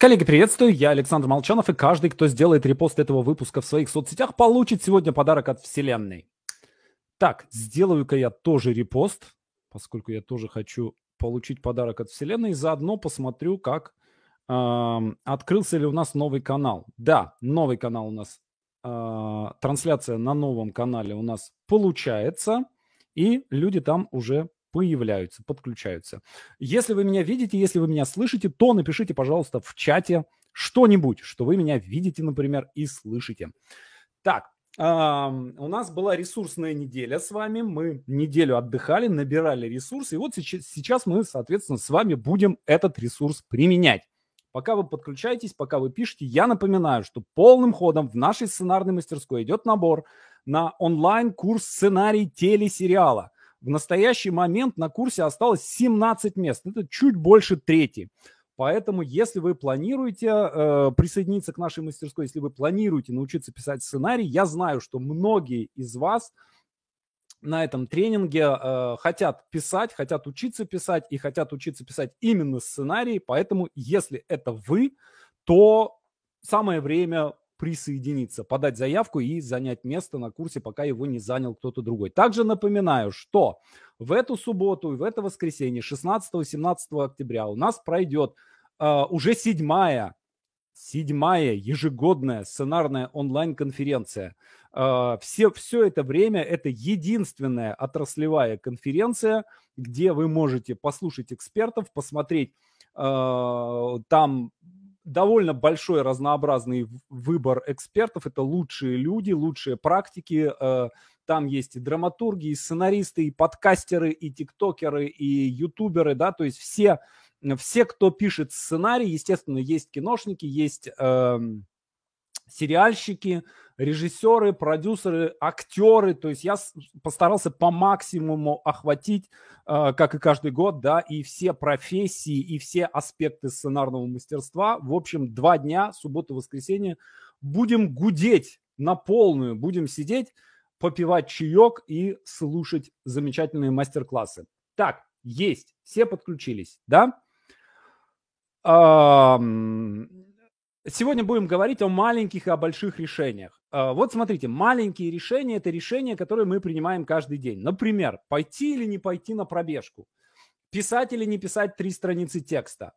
Коллеги, приветствую, я Александр Молчанов, и каждый, кто сделает репост этого выпуска в своих соцсетях, получит сегодня подарок от Вселенной. Так, сделаю-ка я тоже репост, поскольку я тоже хочу получить подарок от Вселенной, и заодно посмотрю, как э, открылся ли у нас новый канал. Да, новый канал у нас, э, трансляция на новом канале у нас получается, и люди там уже появляются, подключаются. Если вы меня видите, если вы меня слышите, то напишите, пожалуйста, в чате что-нибудь, что вы меня видите, например, и слышите. Так, у нас была ресурсная неделя с вами. Мы неделю отдыхали, набирали ресурсы. И вот сейчас, мы, соответственно, с вами будем этот ресурс применять. Пока вы подключаетесь, пока вы пишете, я напоминаю, что полным ходом в нашей сценарной мастерской идет набор на онлайн-курс сценарий телесериала – в настоящий момент на курсе осталось 17 мест. Это чуть больше трети. Поэтому, если вы планируете э, присоединиться к нашей мастерской, если вы планируете научиться писать сценарий, я знаю, что многие из вас на этом тренинге э, хотят писать, хотят учиться писать и хотят учиться писать именно сценарий. Поэтому, если это вы, то самое время присоединиться, подать заявку и занять место на курсе, пока его не занял кто-то другой. Также напоминаю, что в эту субботу и в это воскресенье, 16-17 октября, у нас пройдет э, уже седьмая, седьмая ежегодная сценарная онлайн-конференция. Э, все, все это время это единственная отраслевая конференция, где вы можете послушать экспертов, посмотреть э, там довольно большой разнообразный выбор экспертов. Это лучшие люди, лучшие практики. Э, там есть и драматурги, и сценаристы, и подкастеры, и тиктокеры, и ютуберы, да, то есть все, все, кто пишет сценарий, естественно, есть киношники, есть э, сериальщики, режиссеры, продюсеры, актеры. То есть я постарался по максимуму охватить, э, как и каждый год, да, и все профессии, и все аспекты сценарного мастерства. В общем, два дня, суббота, воскресенье, будем гудеть на полную, будем сидеть, попивать чаек и слушать замечательные мастер-классы. Так, есть, все подключились, да? Сегодня будем говорить о маленьких и о больших решениях. А, вот смотрите, маленькие решения – это решения, которые мы принимаем каждый день. Например, пойти или не пойти на пробежку, писать или не писать три страницы текста,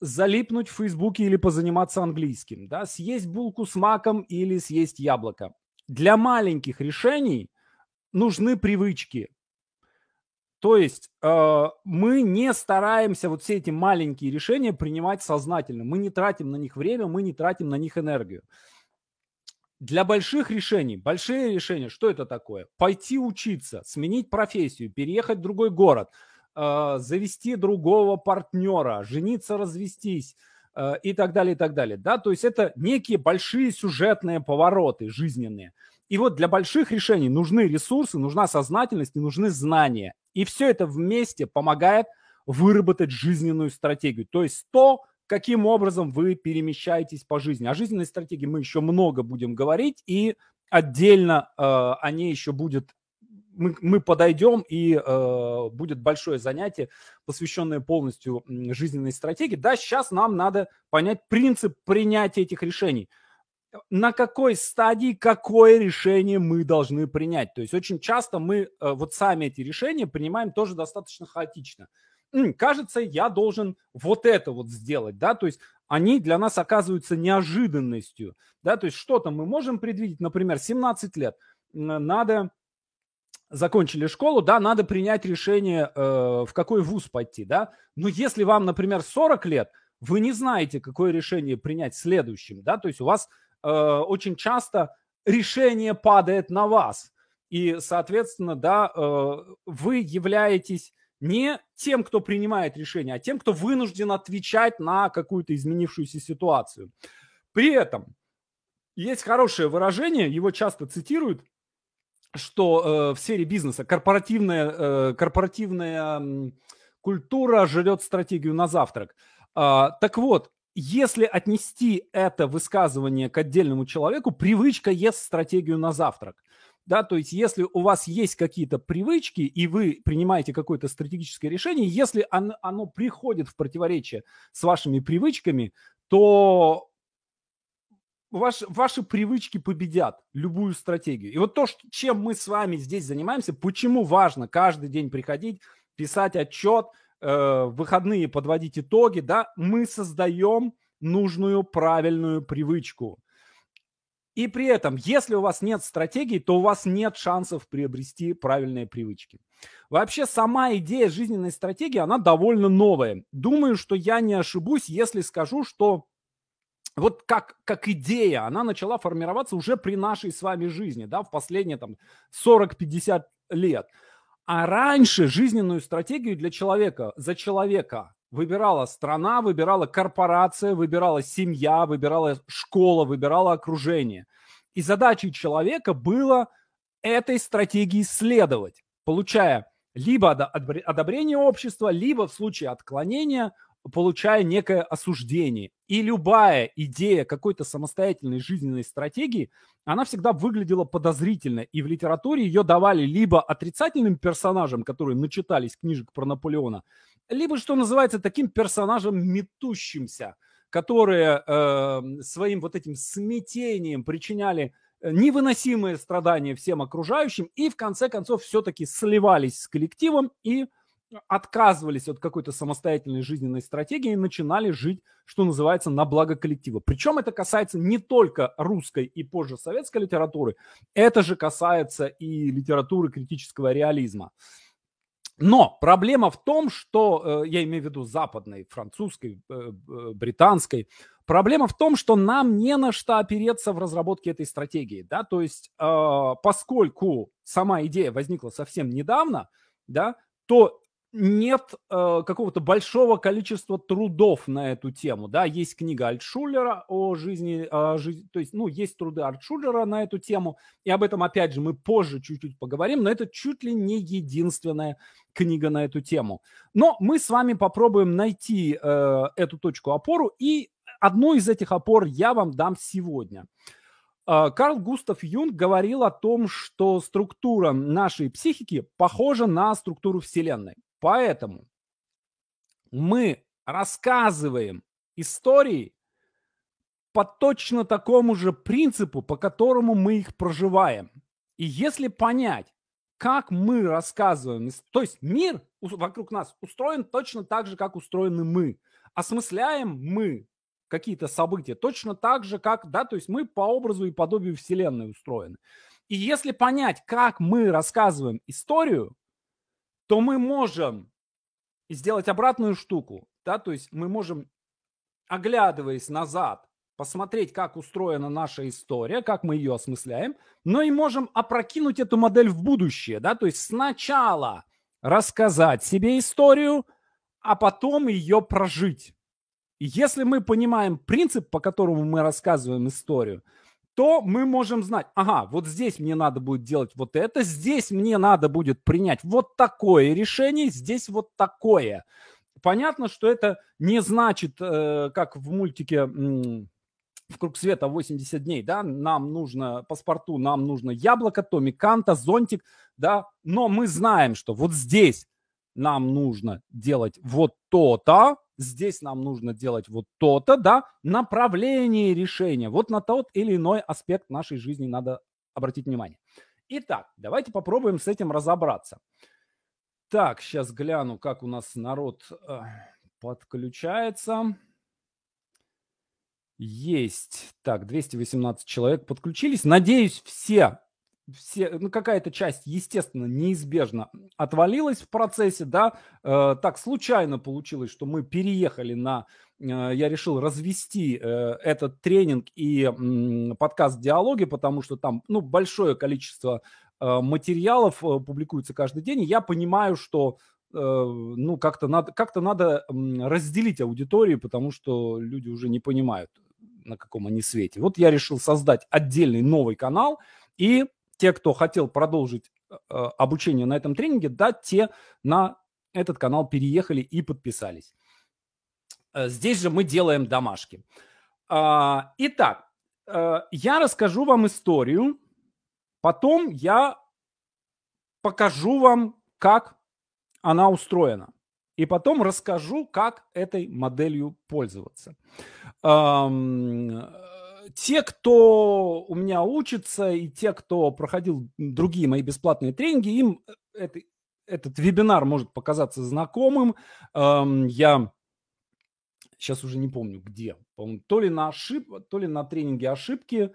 залипнуть в Фейсбуке или позаниматься английским, да, съесть булку с маком или съесть яблоко. Для маленьких решений нужны привычки, то есть э, мы не стараемся вот все эти маленькие решения принимать сознательно. Мы не тратим на них время, мы не тратим на них энергию. Для больших решений, большие решения, что это такое? Пойти учиться, сменить профессию, переехать в другой город, э, завести другого партнера, жениться, развестись э, и так далее, и так далее. Да? То есть это некие большие сюжетные повороты жизненные. И вот для больших решений нужны ресурсы, нужна сознательность и нужны знания. И все это вместе помогает выработать жизненную стратегию. То есть то, каким образом вы перемещаетесь по жизни. О жизненной стратегии мы еще много будем говорить, и отдельно э, о ней еще будет мы, мы подойдем, и э, будет большое занятие, посвященное полностью жизненной стратегии. Да, сейчас нам надо понять принцип принятия этих решений на какой стадии какое решение мы должны принять. То есть очень часто мы э, вот сами эти решения принимаем тоже достаточно хаотично. Кажется, я должен вот это вот сделать, да, то есть они для нас оказываются неожиданностью, да, то есть что-то мы можем предвидеть, например, 17 лет, надо закончили школу, да, надо принять решение, э, в какой вуз пойти, да. Но если вам, например, 40 лет, вы не знаете, какое решение принять следующим, да, то есть у вас Э, очень часто решение падает на вас. И, соответственно, да, э, вы являетесь не тем, кто принимает решение, а тем, кто вынужден отвечать на какую-то изменившуюся ситуацию. При этом есть хорошее выражение, его часто цитируют, что э, в сфере бизнеса корпоративная, э, корпоративная культура жрет стратегию на завтрак. Э, так вот, если отнести это высказывание к отдельному человеку, привычка ест стратегию на завтрак. Да, то есть если у вас есть какие-то привычки, и вы принимаете какое-то стратегическое решение, если оно, оно приходит в противоречие с вашими привычками, то ваш, ваши привычки победят любую стратегию. И вот то, что, чем мы с вами здесь занимаемся, почему важно каждый день приходить, писать отчет, э, выходные подводить итоги, да, мы создаем нужную правильную привычку. И при этом, если у вас нет стратегии, то у вас нет шансов приобрести правильные привычки. Вообще сама идея жизненной стратегии, она довольно новая. Думаю, что я не ошибусь, если скажу, что вот как, как идея, она начала формироваться уже при нашей с вами жизни, да, в последние там 40-50 лет. А раньше жизненную стратегию для человека, за человека выбирала страна, выбирала корпорация, выбирала семья, выбирала школа, выбирала окружение. И задачей человека было этой стратегии следовать, получая либо одобрение общества, либо в случае отклонения получая некое осуждение. И любая идея какой-то самостоятельной жизненной стратегии, она всегда выглядела подозрительно. И в литературе ее давали либо отрицательным персонажам, которые начитались книжек про Наполеона, либо, что называется, таким персонажем метущимся, которые э, своим вот этим смятением причиняли э, невыносимые страдания всем окружающим и в конце концов все-таки сливались с коллективом и отказывались от какой-то самостоятельной жизненной стратегии и начинали жить, что называется, на благо коллектива. Причем это касается не только русской и позже советской литературы, это же касается и литературы критического реализма. Но проблема в том, что, э, я имею в виду западной, французской, э, э, британской, проблема в том, что нам не на что опереться в разработке этой стратегии. Да? То есть, поскольку сама идея возникла совсем недавно, да, то нет э, какого-то большого количества трудов на эту тему, да, есть книга Альтшулера о жизни, о жизни, то есть, ну, есть труды Альтшулера на эту тему, и об этом, опять же, мы позже чуть-чуть поговорим, но это чуть ли не единственная книга на эту тему. Но мы с вами попробуем найти э, эту точку опору, и одну из этих опор я вам дам сегодня. Э, Карл Густав Юнг говорил о том, что структура нашей психики похожа на структуру Вселенной. Поэтому мы рассказываем истории по точно такому же принципу, по которому мы их проживаем. И если понять, как мы рассказываем, то есть мир вокруг нас устроен точно так же, как устроены мы. Осмысляем мы какие-то события точно так же, как, да, то есть мы по образу и подобию Вселенной устроены. И если понять, как мы рассказываем историю, то мы можем сделать обратную штуку, да, то есть мы можем, оглядываясь назад, посмотреть, как устроена наша история, как мы ее осмысляем, но и можем опрокинуть эту модель в будущее, да, то есть сначала рассказать себе историю, а потом ее прожить. Если мы понимаем принцип, по которому мы рассказываем историю, то мы можем знать, ага, вот здесь мне надо будет делать вот это, здесь мне надо будет принять вот такое решение, здесь вот такое. Понятно, что это не значит, э, как в мультике в круг света 80 дней, да, нам нужно паспорту, нам нужно яблоко, Томи Канта, зонтик, да, но мы знаем, что вот здесь нам нужно делать вот то-то, здесь нам нужно делать вот то-то, да, направление решения. Вот на тот или иной аспект нашей жизни надо обратить внимание. Итак, давайте попробуем с этим разобраться. Так, сейчас гляну, как у нас народ э, подключается. Есть. Так, 218 человек подключились. Надеюсь, все все, ну, какая-то часть, естественно, неизбежно отвалилась в процессе, да, э, так случайно получилось, что мы переехали на, э, я решил развести э, этот тренинг и э, подкаст «Диалоги», потому что там, ну, большое количество э, материалов э, публикуется каждый день, и я понимаю, что э, ну, как-то надо, как-то надо разделить аудиторию, потому что люди уже не понимают, на каком они свете. Вот я решил создать отдельный новый канал и те, кто хотел продолжить э, э, обучение на этом тренинге, да, те на этот канал переехали и подписались. Э, здесь же мы делаем домашки. А, итак, я расскажу вам историю, потом я покажу вам, как она устроена. и потом расскажу, как этой моделью пользоваться. Те, кто у меня учится, и те, кто проходил другие мои бесплатные тренинги, им это, этот вебинар может показаться знакомым. Эм, я сейчас уже не помню где, то ли на ошиб, то ли на тренинге ошибки э,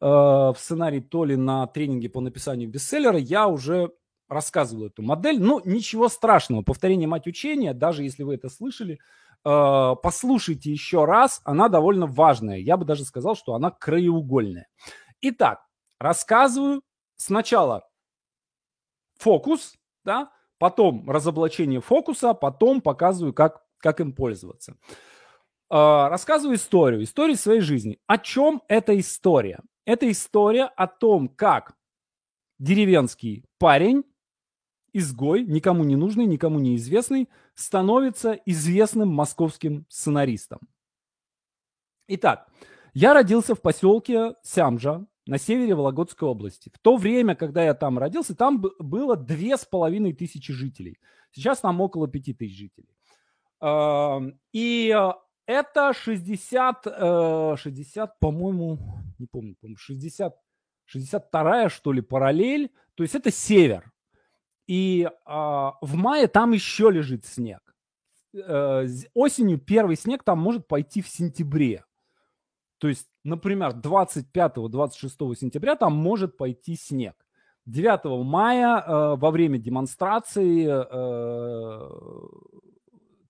в сценарии, то ли на тренинге по написанию бестселлера, я уже рассказывал эту модель. Но ничего страшного, повторение мать учения, даже если вы это слышали, э, послушайте еще раз, она довольно важная. Я бы даже сказал, что она краеугольная. Итак, рассказываю сначала фокус, да, потом разоблачение фокуса, потом показываю, как, как им пользоваться. Э, рассказываю историю, историю своей жизни. О чем эта история? Это история о том, как деревенский парень, изгой, никому не нужный, никому не известный, становится известным московским сценаристом. Итак, я родился в поселке Сямжа на севере Вологодской области. В то время, когда я там родился, там было две с половиной тысячи жителей. Сейчас там около пяти тысяч жителей. И э, это 60, 60 э, по-моему, не помню, по-моему, 60, 62 что ли, параллель. То есть это север. И а, в мае там еще лежит снег. Э, осенью первый снег там может пойти в сентябре. То есть, например, 25-26 сентября там может пойти снег. 9 мая э, во время демонстрации э,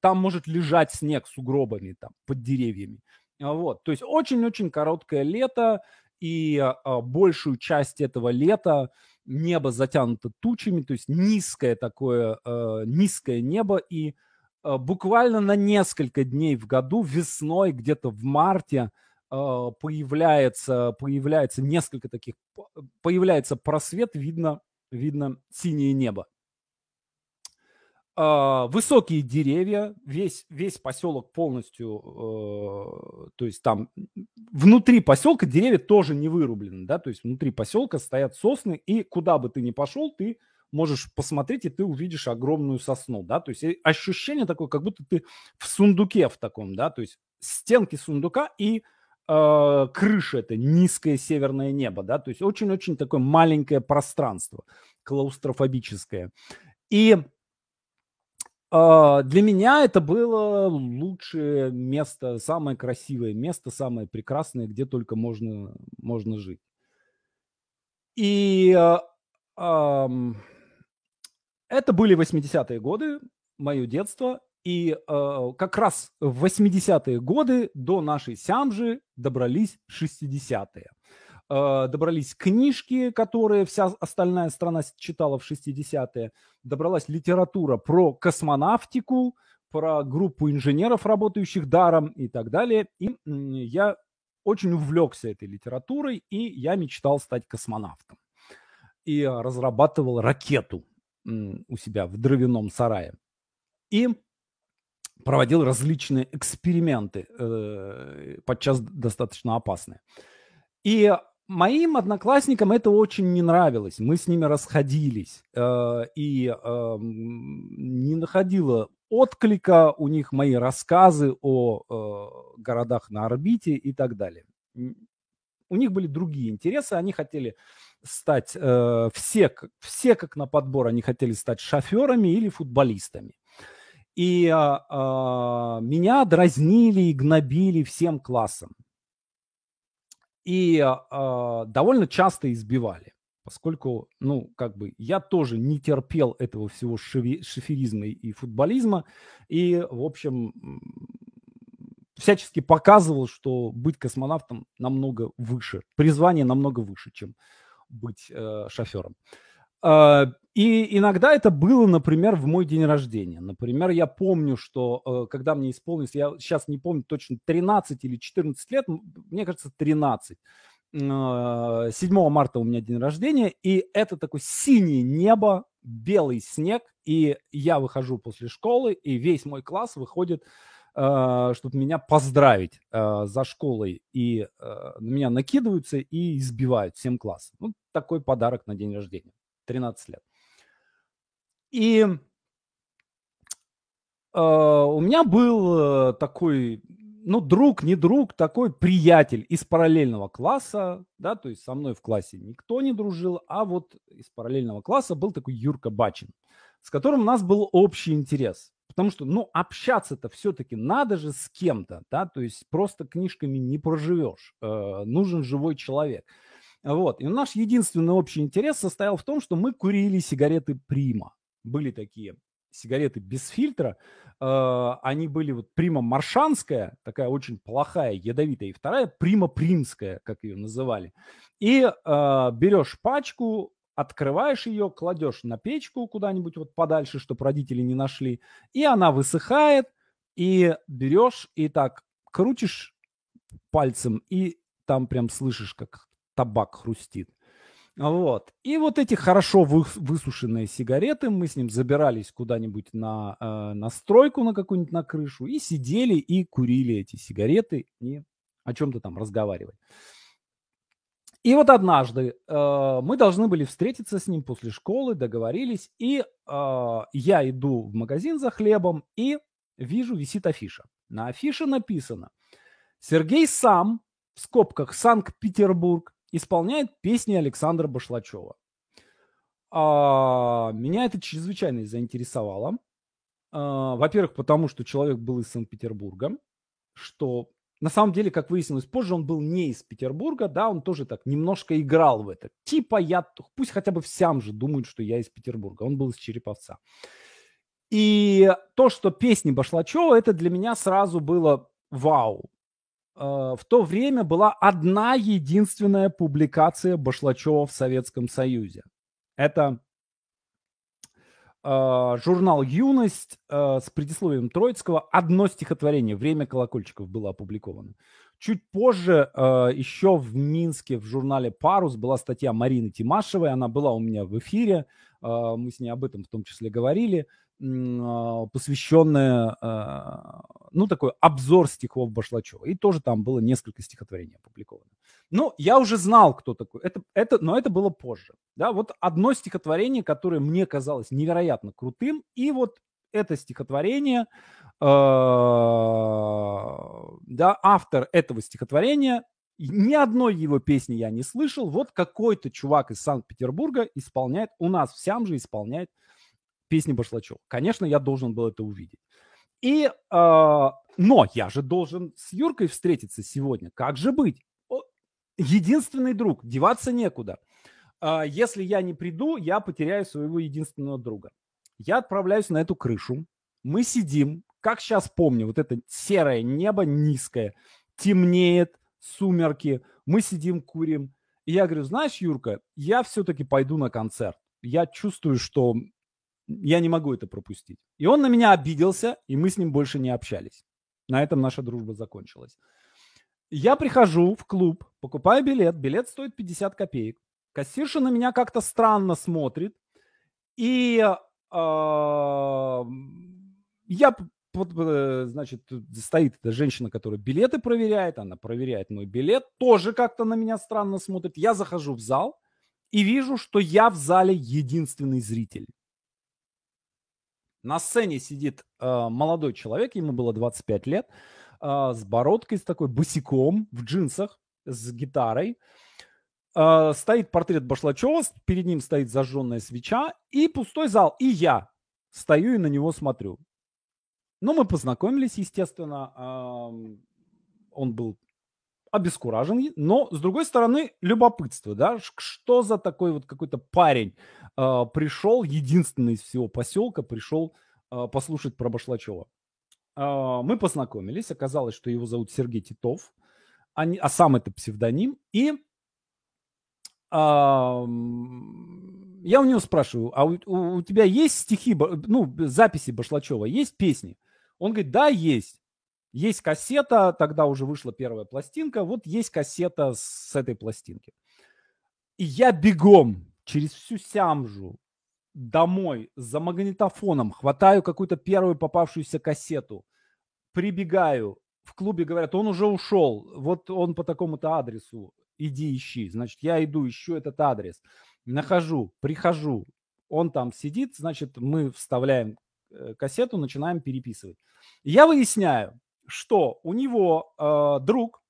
там может лежать снег с угробами там под деревьями. Вот, то есть очень-очень короткое лето, и а, большую часть этого лета небо затянуто тучами, то есть низкое такое, а, низкое небо, и а, буквально на несколько дней в году, весной, где-то в марте, а, появляется, появляется несколько таких, появляется просвет, видно, видно синее небо. А, высокие деревья, весь, весь поселок полностью, э, то есть там внутри поселка деревья тоже не вырублены, да, то есть внутри поселка стоят сосны, и куда бы ты ни пошел, ты можешь посмотреть, и ты увидишь огромную сосну, да, то есть ощущение такое, как будто ты в сундуке в таком, да, то есть стенки сундука и э, крыша это низкое северное небо, да, то есть очень-очень такое маленькое пространство, клаустрофобическое. И для меня это было лучшее место, самое красивое место, самое прекрасное, где только можно, можно жить. И а, это были 80-е годы, мое детство. И э, как раз в 80-е годы до нашей Сямжи добрались 60-е. Э, добрались книжки, которые вся остальная страна читала в 60-е, добралась литература про космонавтику, про группу инженеров, работающих даром и так далее. И я очень увлекся этой литературой, и я мечтал стать космонавтом. И разрабатывал ракету у себя в дровяном сарае. И проводил различные эксперименты, э, подчас достаточно опасные. И Моим одноклассникам это очень не нравилось. Мы с ними расходились. Э, и э, не находило отклика у них мои рассказы о э, городах на орбите и так далее. У них были другие интересы. Они хотели стать, э, все, все как на подбор, они хотели стать шоферами или футболистами. И э, меня дразнили и гнобили всем классом и э, довольно часто избивали, поскольку, ну, как бы я тоже не терпел этого всего шеви, шиферизма и футболизма, и, в общем, всячески показывал, что быть космонавтом намного выше, призвание намного выше, чем быть э, шофером. Э, и иногда это было, например, в мой день рождения. Например, я помню, что э, когда мне исполнилось, я сейчас не помню точно, 13 или 14 лет, мне кажется, 13. 7 э, марта у меня день рождения, и это такое синее небо, белый снег, и я выхожу после школы, и весь мой класс выходит, э, чтобы меня поздравить за школой, и на меня накидываются и избивают всем классом. Ну, такой подарок на день рождения, 13 лет. И э, у меня был э, такой, ну, друг, не друг, такой приятель из параллельного класса, да, то есть со мной в классе никто не дружил, а вот из параллельного класса был такой Юрка Бачин, с которым у нас был общий интерес. Потому что, ну, общаться-то все-таки надо же с кем-то, да, то есть просто книжками не проживешь, э, нужен живой человек. Вот, и наш единственный общий интерес состоял в том, что мы курили сигареты Прима. Были такие сигареты без фильтра, э, они были вот Прима Маршанская, такая очень плохая, ядовитая, и вторая Прима Примская, как ее называли. И э, берешь пачку, открываешь ее, кладешь на печку куда-нибудь вот подальше, чтобы родители не нашли, и она высыхает, и берешь и так крутишь пальцем, и там прям слышишь, как табак хрустит. Вот. И вот эти хорошо вы, высушенные сигареты, мы с ним забирались куда-нибудь на, э, на стройку, на какую-нибудь на крышу, и сидели и курили эти сигареты, и о чем-то там разговаривали. И вот однажды э, мы должны были встретиться с ним после школы, договорились, и э, я иду в магазин за хлебом и вижу, висит афиша. На афише написано «Сергей сам, в скобках Санкт-Петербург, исполняет песни Александра Башлачева». А, меня это чрезвычайно заинтересовало. А, во-первых, потому что человек был из Санкт-Петербурга, что на самом деле, как выяснилось позже, он был не из Петербурга, да, он тоже так немножко играл в это. Типа я, пусть хотя бы всем же думают, что я из Петербурга, он был из Череповца. И то, что песни Башлачева, это для меня сразу было вау. Э, в то время была одна единственная публикация Башлачева в Советском Союзе. Это э, журнал «Юность» э, с предисловием Троицкого. Одно стихотворение «Время колокольчиков» было опубликовано. Чуть позже еще в Минске в журнале «Парус» была статья Марины Тимашевой. Она была у меня в эфире. Мы с ней об этом в том числе говорили. А, посвященное, а, ну, такой обзор стихов Башлачева. И тоже там было несколько стихотворений опубликовано. Ну, я уже знал, кто такой. Это, это, но это было позже. Да, вот одно стихотворение, которое мне казалось невероятно крутым, и вот это стихотворение, э, да, автор этого стихотворения, ни одной его песни я не слышал. Вот какой-то чувак из Санкт-Петербурга исполняет, у нас всем же исполняет песни Башлачева. Конечно, я должен был это увидеть. И, э, но я же должен с Юркой встретиться сегодня. Как же быть? Единственный друг, деваться некуда. Э, если я не приду, я потеряю своего единственного друга. Я отправляюсь на эту крышу. Мы сидим, как сейчас помню, вот это серое небо низкое, темнеет, сумерки, мы сидим, курим. И я говорю, знаешь, Юрка, я все-таки пойду на концерт. Я чувствую, что я не могу это пропустить. И он на меня обиделся, и мы с ним больше не общались. На этом наша дружба закончилась. Я прихожу в клуб, покупаю билет. Билет стоит 50 копеек. Кассирша на меня как-то странно смотрит. И э, я, э, значит, стоит эта женщина, которая билеты проверяет. Она проверяет мой билет. Тоже как-то на меня странно смотрит. Я захожу в зал и вижу, что я в зале единственный зритель. На сцене сидит э, молодой человек, ему было 25 лет, э, с бородкой, с такой босиком, в джинсах, с гитарой. Э, стоит портрет Башлачева, перед ним стоит зажженная свеча и пустой зал. И я стою и на него смотрю. Ну, мы познакомились, естественно. Э, он был обескуражен, но, с другой стороны, любопытство, да, что за такой вот какой-то парень э, пришел, единственный из всего поселка, пришел э, послушать про Башлачева. Э, мы познакомились, оказалось, что его зовут Сергей Титов, а, не, а сам это псевдоним, и э, я у него спрашиваю, а у, у, тебя есть стихи, ну, записи Башлачева, есть песни? Он говорит, да, есть. Есть кассета, тогда уже вышла первая пластинка, вот есть кассета с этой пластинки. И я бегом через всю Сямжу домой за магнитофоном, хватаю какую-то первую попавшуюся кассету, прибегаю, в клубе говорят, он уже ушел, вот он по такому-то адресу, иди ищи. Значит, я иду, ищу этот адрес, нахожу, прихожу, он там сидит, значит, мы вставляем э, кассету, начинаем переписывать. Я выясняю, что у него э, друг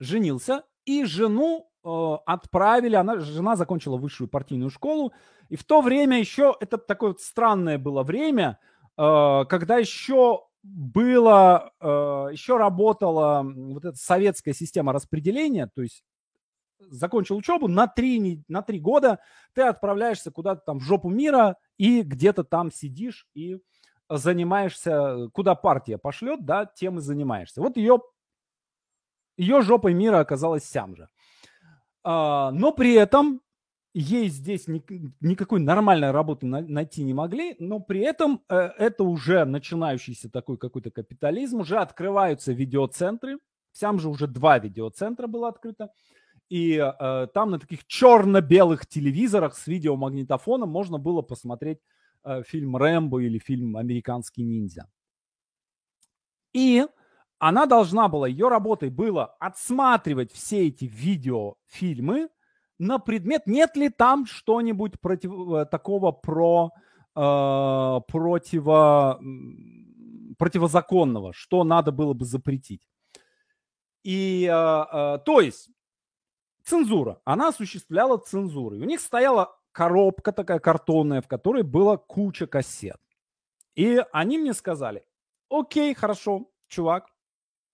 женился, и жену э, отправили, она, жена закончила высшую партийную школу, и в то время еще, это такое вот странное было время, э, когда еще было, э, еще работала вот эта советская система распределения, то есть закончил учебу, на три, на три года ты отправляешься куда-то там в жопу мира и где-то там сидишь и занимаешься, куда партия пошлет, да, тем и занимаешься. Вот ее, ее жопой мира оказалась сям же. А, но при этом ей здесь ни, никакой нормальной работы на, найти не могли, но при этом э, это уже начинающийся такой какой-то капитализм, уже открываются видеоцентры, сам же уже два видеоцентра было открыто, и э, там на таких черно-белых телевизорах с видеомагнитофоном можно было посмотреть фильм «Рэмбо» или фильм «Американский ниндзя». И она должна была, ее работой было отсматривать все эти видеофильмы на предмет, нет ли там что-нибудь против, э, такого про э, противо, противозаконного, что надо было бы запретить. И, э, э, то есть, цензура. Она осуществляла цензуру. И у них стояла коробка такая картонная, в которой была куча кассет. И они мне сказали, окей, хорошо, чувак,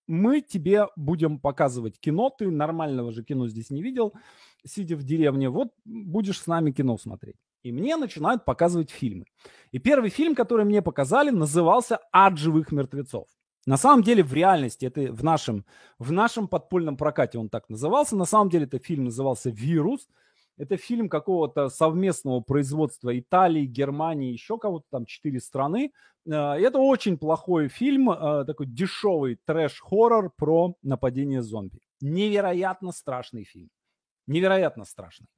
мы тебе будем показывать кино, ты нормального же кино здесь не видел, сидя в деревне, вот будешь с нами кино смотреть. И мне начинают показывать фильмы. И первый фильм, который мне показали, назывался «Ад живых мертвецов». На самом деле в реальности, это в нашем, в нашем подпольном прокате он так назывался, на самом деле это фильм назывался «Вирус», это фильм какого-то совместного производства Италии, Германии, еще кого-то там, четыре страны. Э, это очень плохой фильм, э, такой дешевый трэш-хоррор про нападение зомби. Невероятно страшный фильм. Невероятно страшный.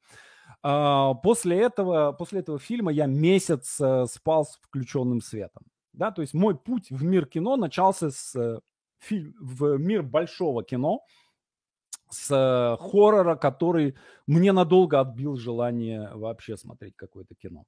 Э, после этого, после этого фильма я месяц спал с включенным светом. Да, то есть мой путь в мир кино начался с э, фильм, в мир большого кино, с э, хоррора, который мне надолго отбил желание вообще смотреть какое-то кино.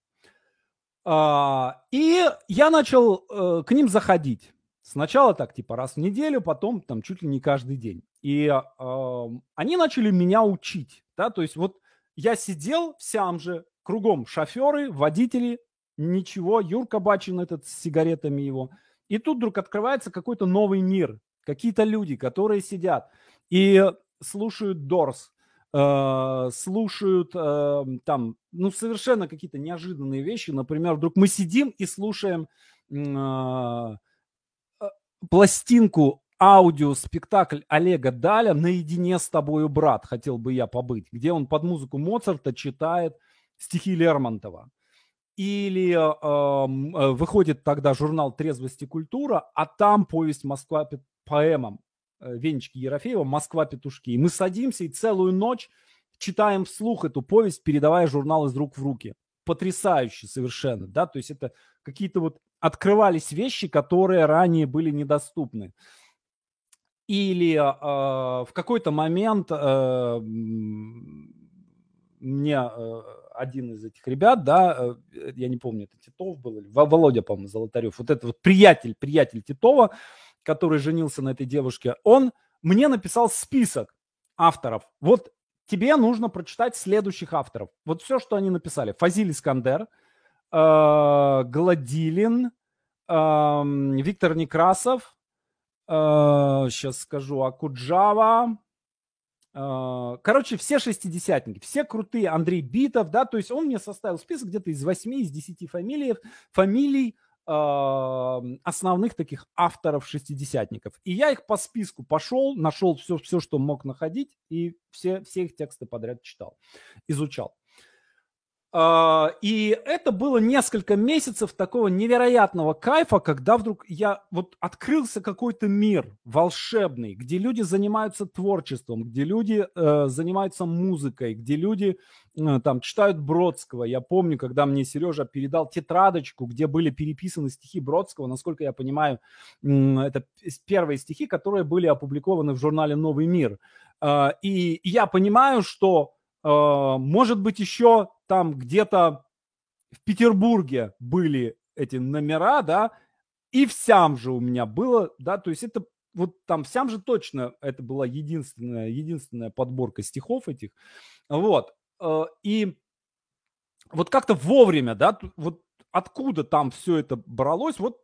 А, и я начал э, к ним заходить. Сначала так, типа раз в неделю, потом там чуть ли не каждый день. И э, они начали меня учить, да, то есть вот я сидел в Сямже, кругом шоферы, водители, ничего, Юрка Бачин этот с сигаретами его. И тут вдруг открывается какой-то новый мир, какие-то люди, которые сидят и слушают Дорс, э, слушают э, там, ну, совершенно какие-то неожиданные вещи. Например, вдруг мы сидим и слушаем э, э пластинку аудиоспектакль Олега Даля «Наедине с тобою, брат, хотел бы я побыть», где он под музыку Моцарта читает стихи Лермонтова. Или э, выходит тогда журнал «Трезвость и культура», а там повесть «Москва» поэмам Венечки Ерофеева «Москва петушки». И мы садимся и целую ночь читаем вслух эту повесть, передавая журнал из рук в руки. Потрясающе совершенно, да, то есть это какие-то вот открывались вещи, которые ранее были недоступны. Или э, в какой-то момент э, мне э, один из этих ребят, да, э, я не помню, это Титов был, или Володя, по-моему, Золотарев, вот этот вот приятель, приятель Титова, который женился на этой девушке, он мне написал список авторов. Вот тебе нужно прочитать следующих авторов. Вот все, что они написали. Фазиль Искандер, э, Гладилин, э, Виктор Некрасов, э, сейчас скажу, Акуджава, а, короче, все шестидесятники, все крутые. Андрей Битов, да, то есть он мне составил список где-то из восьми, из десяти фамилий, фамилий э, основных таких авторов шестидесятников. И я их по списку пошел, нашел все, все, что мог находить, и все, все их тексты подряд читал, изучал. А, и это было несколько месяцев такого невероятного кайфа, когда вдруг я вот открылся какой-то мир волшебный, где люди занимаются творчеством, где люди э, занимаются музыкой, где люди э, там читают Бродского. Я помню, когда мне Сережа передал тетрадочку, где были переписаны стихи Бродского, насколько я понимаю, э, это первые стихи, которые были опубликованы в журнале Новый мир. Э, и я понимаю, что э, может быть еще там где-то в Петербурге были эти номера, да, и в сям же у меня было, да, то есть это вот там в сям же точно это была единственная, единственная подборка стихов этих, вот, э, и вот как-то вовремя, да, вот откуда там все это бралось, вот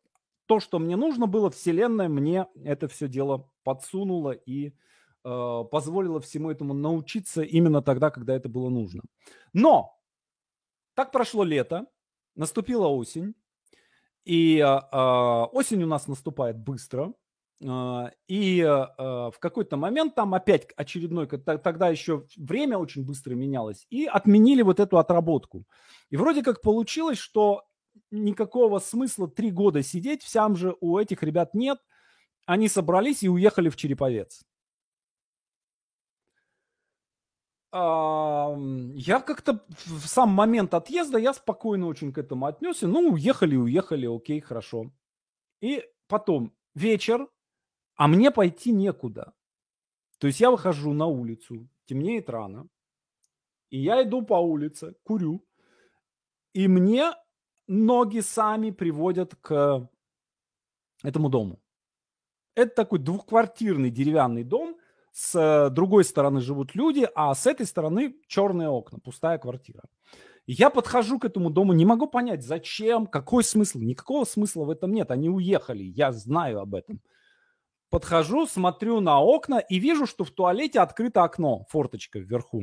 то, что мне нужно было, Вселенная мне это все дело подсунула и э, позволила всему этому научиться именно тогда, когда это было нужно. Но так прошло лето, наступила осень, и э, осень у нас наступает быстро, э, и в какой-то момент там опять очередной, тогда еще время очень быстро менялось, и отменили вот эту отработку. И вроде как получилось, что никакого смысла три года сидеть, всям же у этих ребят нет. Они собрались и уехали в Череповец. Я как-то в сам момент отъезда, я спокойно очень к этому отнесся. Ну, уехали, уехали, окей, хорошо. И потом вечер, а мне пойти некуда. То есть я выхожу на улицу, темнеет рано, и я иду по улице, курю, и мне ноги сами приводят к этому дому. Это такой двухквартирный деревянный дом, с другой стороны живут люди, а с этой стороны черные окна, пустая квартира. я подхожу к этому дому, не могу понять, зачем, какой смысл. Никакого смысла в этом нет, они уехали, я знаю об этом. Подхожу, смотрю на окна и вижу, что в туалете открыто окно, форточка вверху.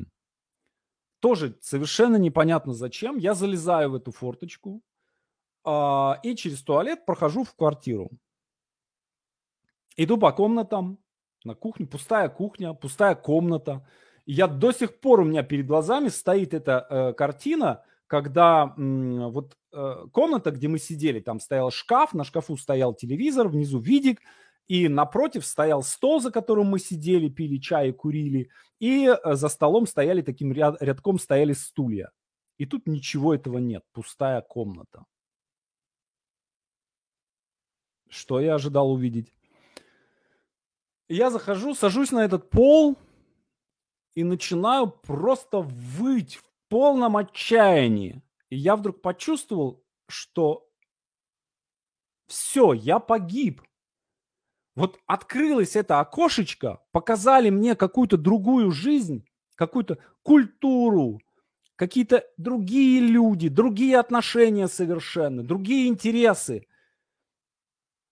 Тоже совершенно непонятно зачем. Я залезаю в эту форточку э, и через туалет прохожу в квартиру. Иду по комнатам, на кухню, пустая кухня, пустая комната. И я до сих пор у меня перед глазами стоит эта э, картина, когда м, вот э, комната, где мы сидели, там стоял шкаф, на шкафу стоял телевизор, внизу видик, и напротив стоял стол, за которым мы сидели, пили чай и курили, и э, за столом стояли таким ряд, рядком стояли стулья. И тут ничего этого нет, пустая комната. Что я ожидал увидеть? Я захожу, сажусь на этот пол и начинаю просто выть в полном отчаянии. И я вдруг почувствовал, что все, я погиб. Вот открылось это окошечко, показали мне какую-то другую жизнь, какую-то культуру, какие-то другие люди, другие отношения совершенно, другие интересы.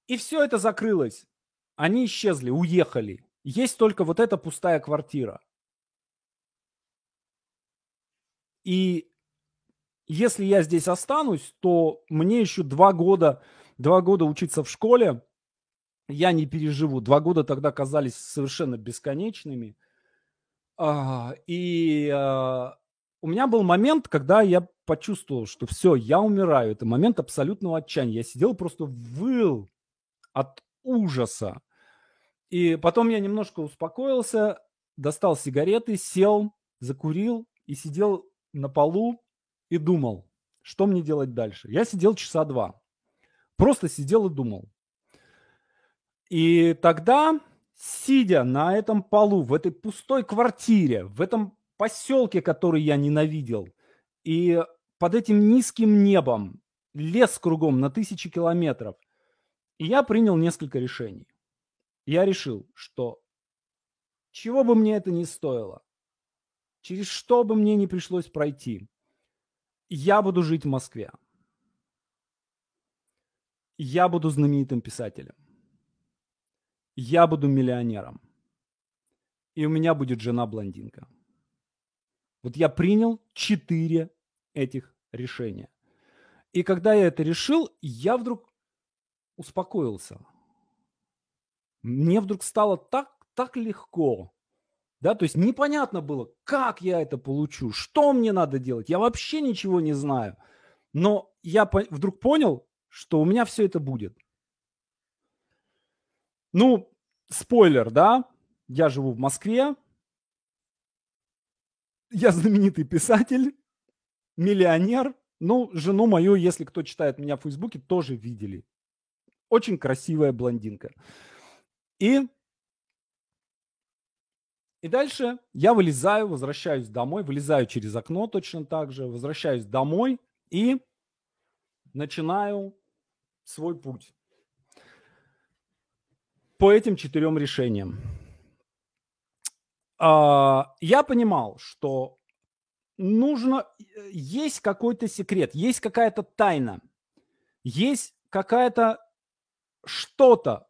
И все это закрылось. Они исчезли, уехали. Есть только вот эта пустая квартира. И если я здесь останусь, то мне еще два года, два года учиться в школе. Я не переживу. Два года тогда казались совершенно бесконечными. А, и а, у меня был момент, когда я почувствовал, что все, я умираю. Это момент абсолютного отчаяния. Я сидел просто выл от ужаса. И потом я немножко успокоился, достал сигареты, сел, закурил и сидел на полу и думал, что мне делать дальше. Я сидел часа два. Просто сидел и думал. И тогда, сидя на этом полу, в этой пустой квартире, в этом поселке, который я ненавидел, и под этим низким небом, лес кругом на тысячи километров, я принял несколько решений. Я решил, что чего бы мне это ни стоило, через что бы мне не пришлось пройти, я буду жить в Москве. Я буду знаменитым писателем. Я буду миллионером. И у меня будет жена-блондинка. Вот я принял четыре этих решения. И когда я это решил, я вдруг успокоился. Мне вдруг стало так, так легко. Да, то есть непонятно было, как я это получу, что мне надо делать. Я вообще ничего не знаю. Но я по- вдруг понял, что у меня все это будет. Ну, спойлер, да, я живу в Москве, я знаменитый писатель, миллионер. Ну, жену мою, если кто читает меня в Фейсбуке, тоже видели. Очень красивая блондинка. И, и дальше я вылезаю, возвращаюсь домой, вылезаю через окно точно так же, возвращаюсь домой и начинаю свой путь по этим четырем решениям. А, я понимал, что нужно, э, есть какой-то секрет, есть какая-то тайна, есть какая-то что-то,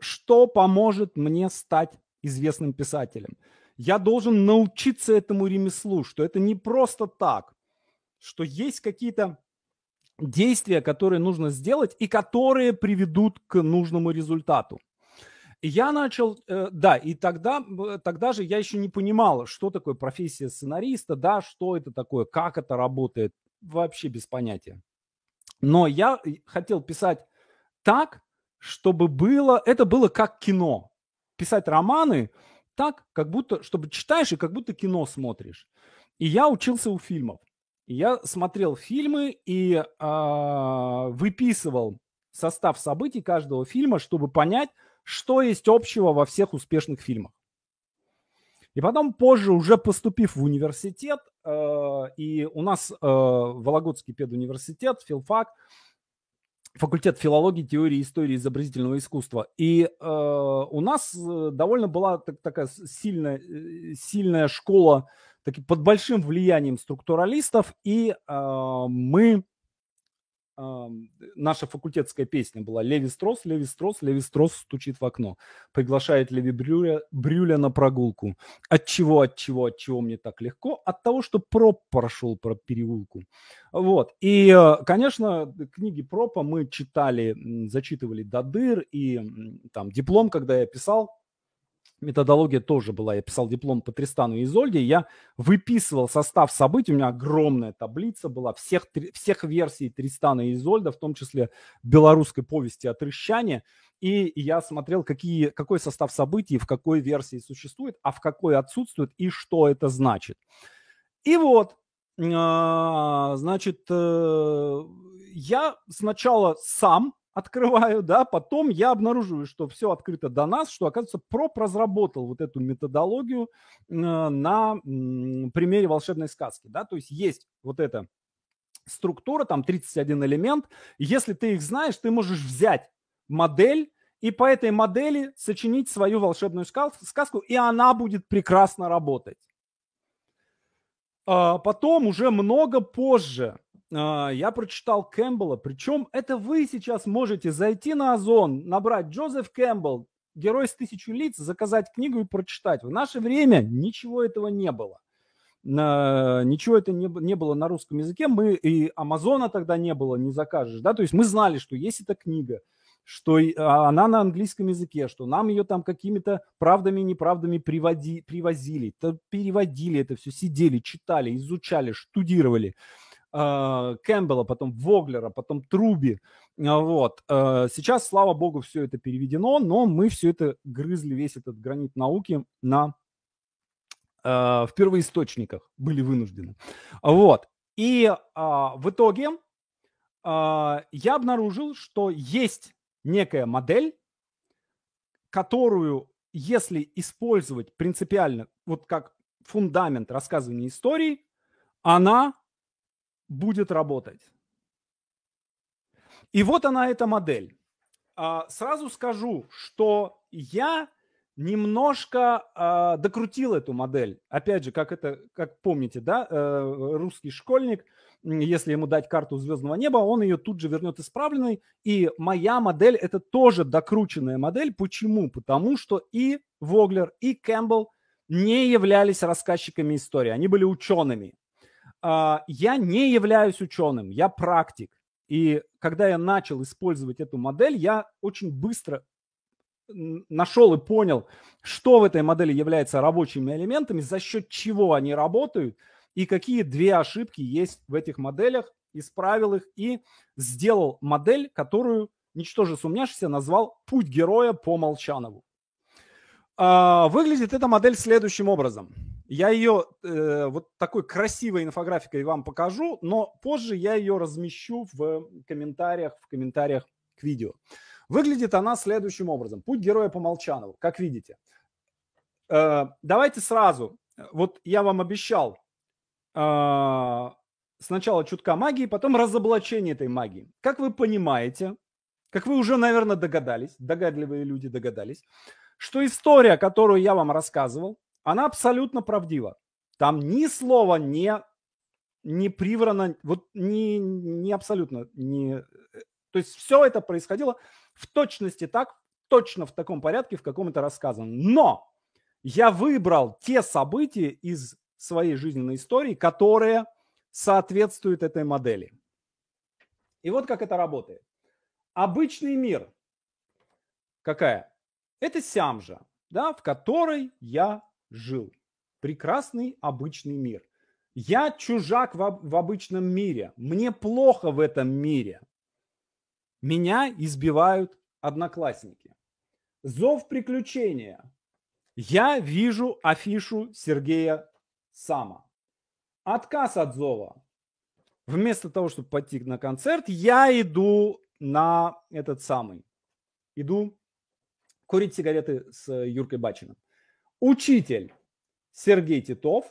что поможет мне стать известным писателем. Я должен научиться этому ремеслу, что это не просто так, что есть какие-то действия, которые нужно сделать и которые приведут к нужному результату. Я начал, э, да, и тогда, тогда же я еще не понимал, что такое профессия сценариста, да, что это такое, как это работает, вообще без понятия. Но я хотел писать так, чтобы было, это было как кино. Писать романы так, как будто, чтобы читаешь и как будто кино смотришь. И я учился у фильмов. И я смотрел фильмы и э, выписывал состав событий каждого фильма, чтобы понять, что есть общего во всех успешных фильмах. И потом позже, уже поступив в университет, э, и у нас э, Вологодский педуниверситет, филфак, факультет филологии, теории, истории изобразительного искусства. И э, у нас э, довольно была так, такая сильная, э, сильная школа таки, под большим влиянием структуралистов, и э, мы наша факультетская песня была «Леви Строс, Леви Строс, Леви Строс стучит в окно». Приглашает Леви Брюля, Брюля на прогулку. От чего, от чего, от чего мне так легко? От того, что Проп прошел про переулку. Вот. И, э, конечно, книги Пропа мы читали, зачитывали до дыр. И там диплом, когда я писал, методология тоже была. Я писал диплом по Тристану и Изольде, я выписывал состав событий, у меня огромная таблица была всех, всех версий Тристана и Изольда, в том числе белорусской повести о Трещане, и я смотрел, какие, какой состав событий в какой версии существует, а в какой отсутствует и что это значит. И вот, а, значит, э, я сначала сам открываю, да, потом я обнаруживаю, что все открыто до нас, что, оказывается, проб разработал вот эту методологию э, на примере волшебной сказки, да, то есть есть вот эта структура, там 31 элемент, если ты их знаешь, ты можешь взять модель и по этой модели сочинить свою волшебную сказку, и она будет прекрасно работать. А потом уже много позже я прочитал Кэмпбелла, причем это вы сейчас можете зайти на Озон, набрать Джозеф Кэмпбелл, герой с тысячу лиц, заказать книгу и прочитать. В наше время ничего этого не было. Ничего это не, было на русском языке. Мы и Амазона тогда не было, не закажешь. Да? То есть мы знали, что есть эта книга, что а, она на английском языке, что нам ее там какими-то правдами и неправдами приводи, привозили, переводили это все, сидели, читали, изучали, штудировали. А, Кэмпбелла, потом Воглера, потом Труби. А, вот. А, сейчас, слава богу, все это переведено, но мы все это грызли, весь этот гранит науки на в первоисточниках были вынуждены. Вот. И а, в итоге а, я обнаружил, что есть некая модель, которую, если использовать принципиально, вот как фундамент рассказывания истории, она будет работать. И вот она, эта модель. А, сразу скажу, что я немножко э, докрутил эту модель. Опять же, как это, как помните, да, э, русский школьник, если ему дать карту звездного неба, он ее тут же вернет исправленной. И моя модель это тоже докрученная модель. Почему? Потому что и Воглер, и Кэмпбелл не являлись рассказчиками истории, они были учеными. А, я не являюсь ученым, я практик. И когда я начал использовать эту модель, я очень быстро нашел и понял, что в этой модели является рабочими элементами, за счет чего они работают и какие две ошибки есть в этих моделях, исправил их и сделал модель, которую, ничтоже сумняшися, назвал «Путь героя по Молчанову». А, выглядит эта модель следующим образом – я ее э, вот такой красивой инфографикой вам покажу, но позже я ее размещу в комментариях, в комментариях к видео. Выглядит она следующим образом. Путь героя по Молчанову, как видите. Э, давайте сразу. Вот я вам обещал э, сначала чутка магии, потом разоблачение этой магии. Как вы понимаете, как вы уже, наверное, догадались, догадливые люди догадались, что история, которую я вам рассказывал, она абсолютно правдива. Там ни слова не, не приврано, вот не, не абсолютно, не, то есть все это происходило в точности так, точно в таком порядке, в каком это рассказано. Но я выбрал те события из своей жизненной истории, которые соответствуют этой модели. И вот как это работает. Обычный мир. Какая? Это Сямжа, да, в которой я жил. Прекрасный обычный мир. Я чужак в, в обычном мире. Мне плохо в этом мире. Меня избивают одноклассники. Зов приключения. Я вижу афишу Сергея Сама. Отказ от зова. Вместо того, чтобы пойти на концерт, я иду на этот самый. Иду курить сигареты с Юркой Бачиным. Учитель Сергей Титов.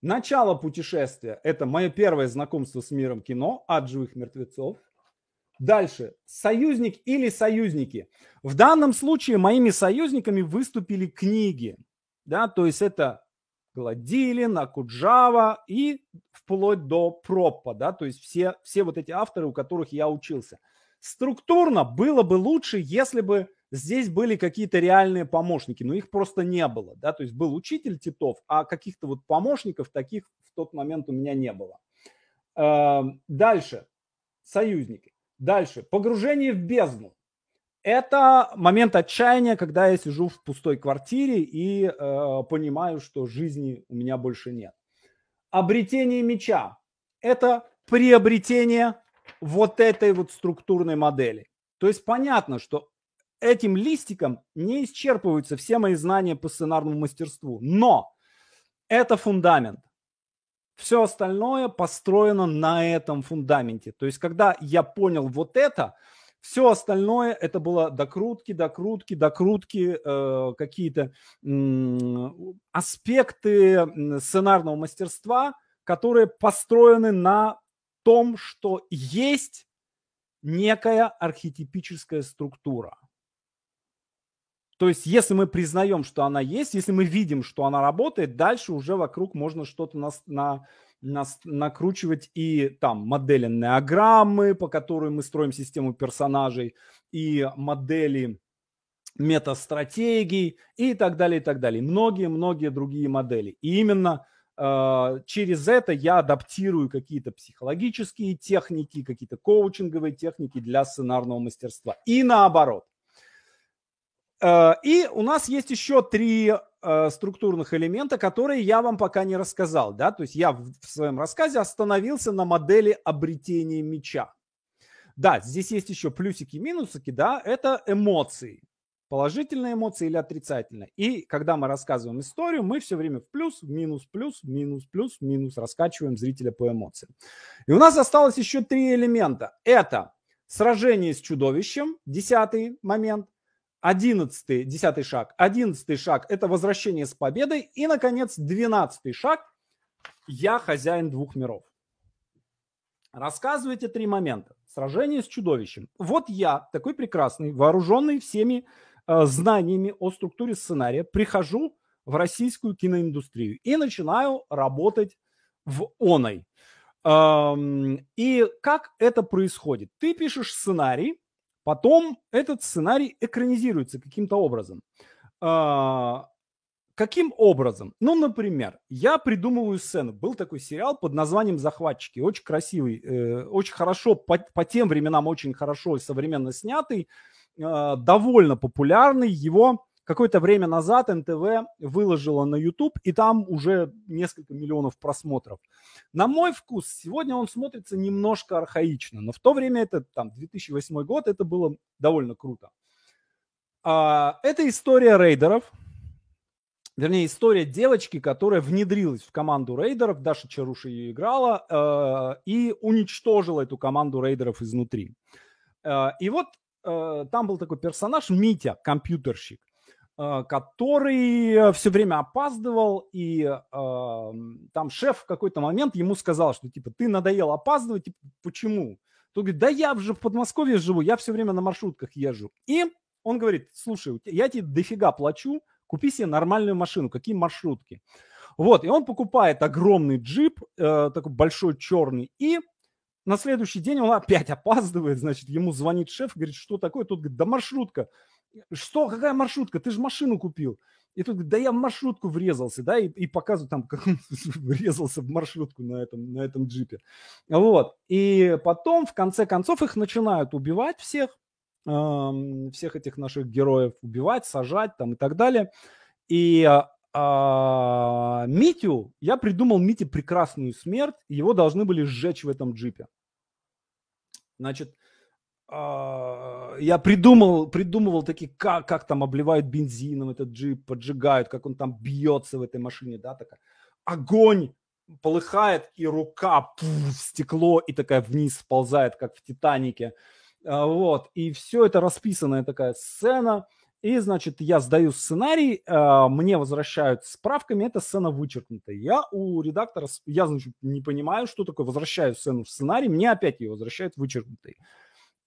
Начало путешествия – это мое первое знакомство с миром кино от живых мертвецов. Дальше. Союзник или союзники. В данном случае моими союзниками выступили книги. Да, то есть это Гладилин, Акуджава и вплоть до Проппа, да, то есть все, все вот эти авторы, у которых я учился. Структурно было бы лучше, если бы здесь были какие-то реальные помощники, но их просто не было, да, то есть был учитель Титов, а каких-то вот помощников таких в тот момент у меня не было. Эм, дальше, союзники. Дальше, погружение в бездну. Это момент отчаяния, когда я сижу в пустой квартире и э, понимаю, что жизни у меня больше нет. Обретение меча – это приобретение вот этой вот структурной модели. То есть понятно, что этим листиком не исчерпываются все мои знания по сценарному мастерству, но это фундамент. Все остальное построено на этом фундаменте. То есть, когда я понял вот это, все остальное это было докрутки, докрутки, докрутки, э, какие-то э, аспекты сценарного мастерства, которые построены на том, что есть некая архетипическая структура. То есть, если мы признаем, что она есть, если мы видим, что она работает, дальше уже вокруг можно что-то на, на нас, накручивать и там модели неограммы, по которым мы строим систему персонажей, и модели метастратегий и так далее, и так далее. Многие-многие другие модели. И именно э, через это я адаптирую какие-то психологические техники, какие-то коучинговые техники для сценарного мастерства. И наоборот. Э, и у нас есть еще три э, структурных элемента, которые я вам пока не рассказал. Да? То есть я в своем рассказе остановился на модели обретения меча. Да, здесь есть еще плюсики и минусики, да, это эмоции. Положительные эмоции или отрицательные. И когда мы рассказываем историю, мы все время в плюс, в минус, плюс, минус, плюс, минус раскачиваем зрителя по эмоциям. И у нас осталось еще три элемента. Это сражение с чудовищем, десятый момент. Одиннадцатый, десятый шаг. Одиннадцатый шаг – это возвращение с победой. И, наконец, двенадцатый шаг – я хозяин двух миров. Рассказывайте три момента. Сражение с чудовищем. Вот я, такой прекрасный, вооруженный всеми э, знаниями о структуре сценария, прихожу в российскую киноиндустрию и начинаю работать в оной. Эм, и как это происходит? Ты пишешь сценарий, Потом этот сценарий экранизируется каким-то образом. А, каким образом? Ну, например, я придумываю сцену. Был такой сериал под названием «Захватчики». Очень красивый, э, очень хорошо, по, по тем временам очень хорошо и современно снятый, э, довольно популярный. Его какое-то время назад НТВ выложила на YouTube, и там уже несколько миллионов просмотров. На мой вкус, сегодня он смотрится немножко архаично, но в то время, это там 2008 год, это было довольно круто. А, это история рейдеров, вернее, история девочки, которая внедрилась в команду рейдеров, Даша Чаруша ее играла, э, и уничтожила эту команду рейдеров изнутри. Э, и вот э, там был такой персонаж Митя, компьютерщик. Э, который все время опаздывал, и э, там шеф в какой-то момент ему сказал, что типа ты надоел опаздывать, типа, почему? Тот говорит, да я же в Подмосковье живу, я все время на маршрутках езжу. И он говорит, слушай, я тебе дофига плачу, купи себе нормальную машину, какие маршрутки. Вот, и он покупает огромный джип, э, такой большой черный, и на следующий день он опять опаздывает, значит, ему звонит шеф, говорит, что такое? Тот говорит, да маршрутка. Что, какая маршрутка? Ты же машину купил. И тут да я в маршрутку врезался, да, и, и показывают там, как он врезался в маршрутку на этом, на этом джипе. Вот. И потом, в конце концов, их начинают убивать всех, э, всех этих наших героев убивать, сажать там и так далее. И а, Митю, я придумал Мите прекрасную смерть, его должны были сжечь в этом джипе. Значит, я придумал, придумывал такие, как, как там обливают бензином этот джип, поджигают, как он там бьется в этой машине, да, такая. Огонь полыхает, и рука пуф, стекло, и такая вниз сползает, как в Титанике. А, вот, и все это расписанная такая сцена – и, значит, я сдаю сценарий, э, мне возвращают справками, эта сцена вычеркнута. Я у редактора, я, значит, не понимаю, что такое, возвращаю сцену в сценарий, мне опять ее возвращают вычеркнутой.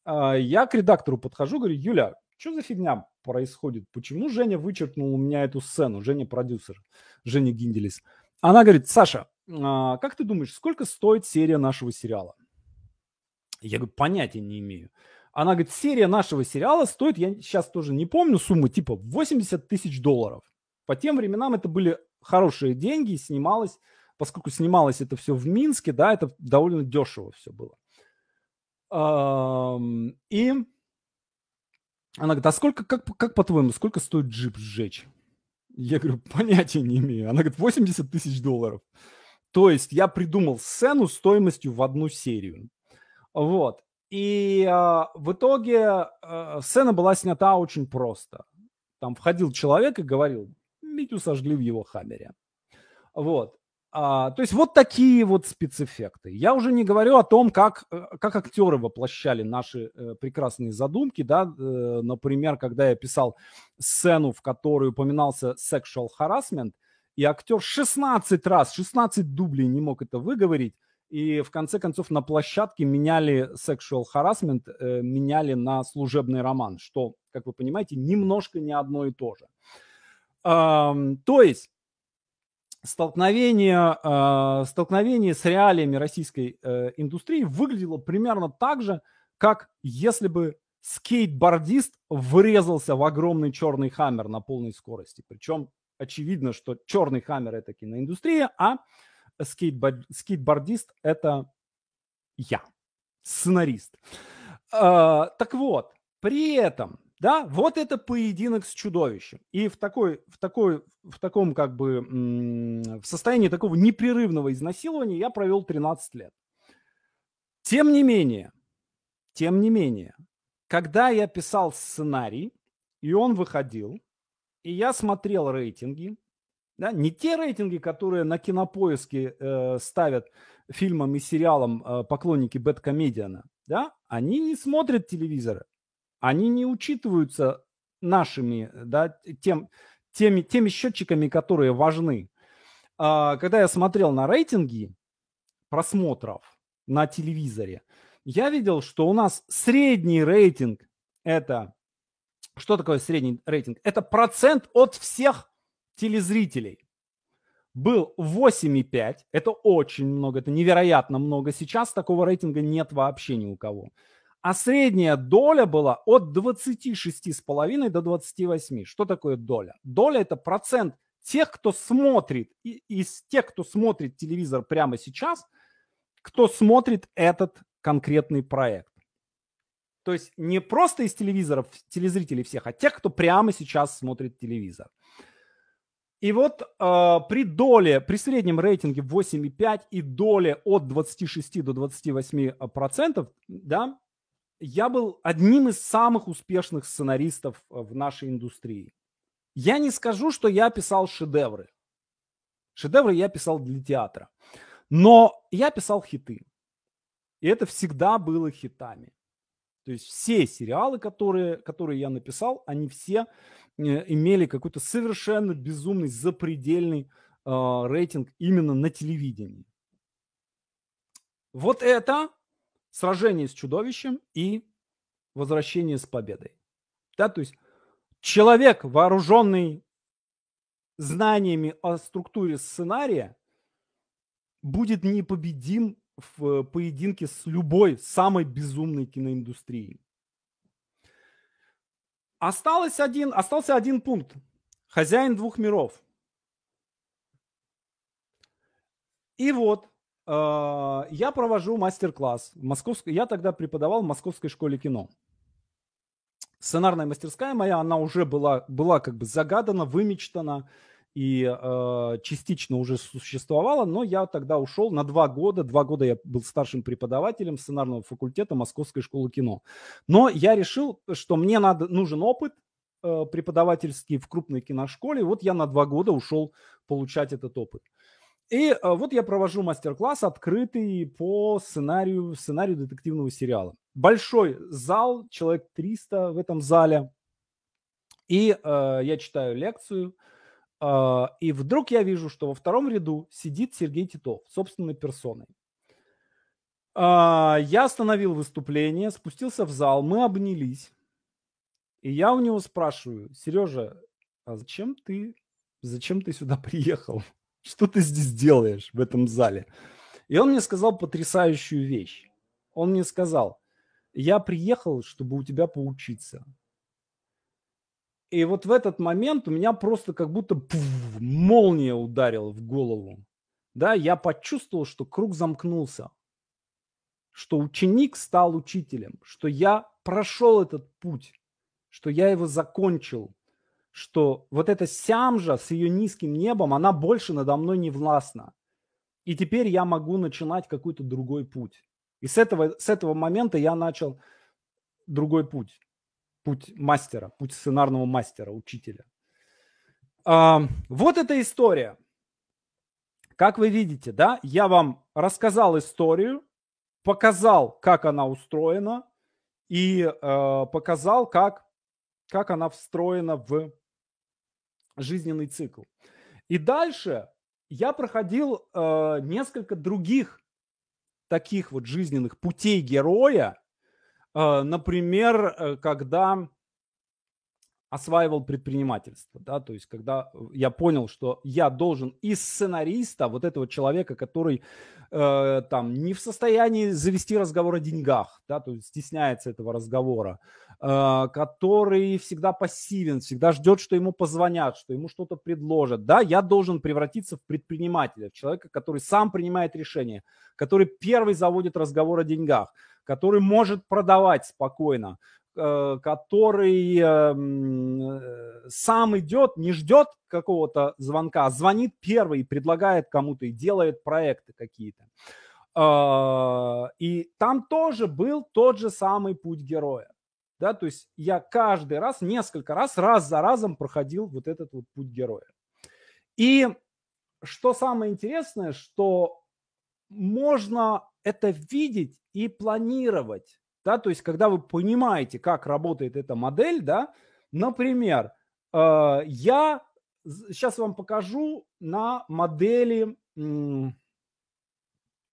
Э, я к редактору подхожу, говорю, Юля, что за фигня происходит? Почему Женя вычеркнул у меня эту сцену? Женя продюсер, Женя Гинделис. Она говорит, Саша, э, как ты думаешь, сколько стоит серия нашего сериала? Я говорю, понятия не имею. Она говорит, серия нашего сериала стоит, я сейчас тоже не помню суммы, типа 80 тысяч долларов. По тем временам это были хорошие деньги, снималось, поскольку снималось это все в Минске, да, это довольно дешево все было. И она говорит, а сколько, как, как по-твоему, сколько стоит джип сжечь? Я говорю, понятия не имею. Она говорит, 80 тысяч долларов. То есть я придумал сцену стоимостью в одну серию. Вот. И э, в итоге э, сцена была снята очень просто. Там входил человек и говорил, Митю сожгли в его хаммере. Вот. А, то есть вот такие вот спецэффекты. Я уже не говорю о том, как, э, как актеры воплощали наши э, прекрасные задумки. Да? Э, например, когда я писал сцену, в которой упоминался sexual harassment, и актер 16 раз, 16 дублей не мог это выговорить, и в конце концов на площадке меняли sexual harassment, э, меняли на служебный роман, что, как вы понимаете, немножко не одно и то же. Эм, то есть столкновение, э, столкновение с реалиями российской э, индустрии выглядело примерно так же, как если бы скейтбордист врезался в огромный черный хаммер на полной скорости. Причем очевидно, что черный хаммер это киноиндустрия, а скейтборд, скейтбордист – это я, сценарист. А, так вот, при этом, да, вот это поединок с чудовищем. И в, такой, в, такой, в таком как бы в состоянии такого непрерывного изнасилования я провел 13 лет. Тем не менее, тем не менее, когда я писал сценарий, и он выходил, и я смотрел рейтинги, да? Не те рейтинги, которые на кинопоиске э, ставят фильмам и сериалам э, поклонники Бэткомедиана. Да? Они не смотрят телевизоры. Они не учитываются нашими, да, тем, теми, теми счетчиками, которые важны. А, когда я смотрел на рейтинги просмотров на телевизоре, я видел, что у нас средний рейтинг это... Что такое средний рейтинг? Это процент от всех телезрителей был 8,5. Это очень много, это невероятно много. Сейчас такого рейтинга нет вообще ни у кого. А средняя доля была от 26,5 до 28. Что такое доля? Доля – это процент тех, кто смотрит, и, из тех, кто смотрит телевизор прямо сейчас, кто смотрит этот конкретный проект. То есть не просто из телевизоров, телезрителей всех, а тех, кто прямо сейчас смотрит телевизор. И вот э, при доле, при среднем рейтинге 8,5 и доле от 26 до 28 процентов, да, я был одним из самых успешных сценаристов э, в нашей индустрии. Я не скажу, что я писал шедевры. Шедевры я писал для театра. Но я писал хиты. И это всегда было хитами. То есть все сериалы, которые, которые я написал, они все э, имели какой-то совершенно безумный, запредельный э, рейтинг именно на телевидении. Вот это сражение с чудовищем и возвращение с победой. Да, то есть человек, вооруженный знаниями о структуре сценария, будет непобедим в поединке с любой самой безумной киноиндустрией. Осталось один, остался один пункт. Хозяин двух миров. И вот я провожу мастер-класс. Московской, я тогда преподавал в Московской школе кино. Сценарная мастерская моя, она уже была, была как бы загадана, вымечтана и э, частично уже существовала, но я тогда ушел на два года. Два года я был старшим преподавателем сценарного факультета Московской школы кино. Но я решил, что мне надо, нужен опыт э, преподавательский в крупной киношколе. Вот я на два года ушел получать этот опыт. И э, вот я провожу мастер-класс открытый по сценарию, сценарию детективного сериала. Большой зал, человек 300 в этом зале. И э, я читаю лекцию. Э, и вдруг я вижу, что во втором ряду сидит Сергей Титов собственной персоной. Э, я остановил выступление, спустился в зал, мы обнялись. И я у него спрашиваю, Сережа, а зачем ты, зачем ты сюда приехал? Что ты здесь делаешь в этом зале? И он мне сказал потрясающую вещь. Он мне сказал, я приехал, чтобы у тебя поучиться. И вот в этот момент у меня просто как будто пуф, молния ударила в голову. Да, я почувствовал, что круг замкнулся, что ученик стал учителем, что я прошел этот путь, что я его закончил, что вот эта сямжа с ее низким небом, она больше надо мной не властна. И теперь я могу начинать какой-то другой путь. И с этого, с этого момента я начал другой путь. Путь мастера, путь сценарного мастера, учителя. А, вот эта история. Как вы видите, да, я вам рассказал историю, показал, как она устроена, и э, показал, как, как она встроена в жизненный цикл. И дальше я проходил э, несколько других таких вот жизненных путей героя. Э, например, э, когда осваивал предпринимательство, да, то есть когда я понял, что я должен из сценариста, вот этого человека, который э, там не в состоянии завести разговор о деньгах, да, то есть стесняется этого разговора, э, который всегда пассивен, всегда ждет, что ему позвонят, что ему что-то предложат, да, я должен превратиться в предпринимателя, в человека, который сам принимает решения, который первый заводит разговор о деньгах, который может продавать спокойно, Э, который эм, э, сам идет, не ждет какого-то звонка, а звонит первый предлагает кому-то и делает проекты какие-то. А, и там тоже был тот же самый путь героя. Да, то есть я каждый раз, несколько раз, раз за разом проходил вот этот вот путь героя. И что самое интересное, что можно это видеть и планировать да, то есть когда вы понимаете, как работает эта модель, да, например, э, я сейчас вам покажу на модели, на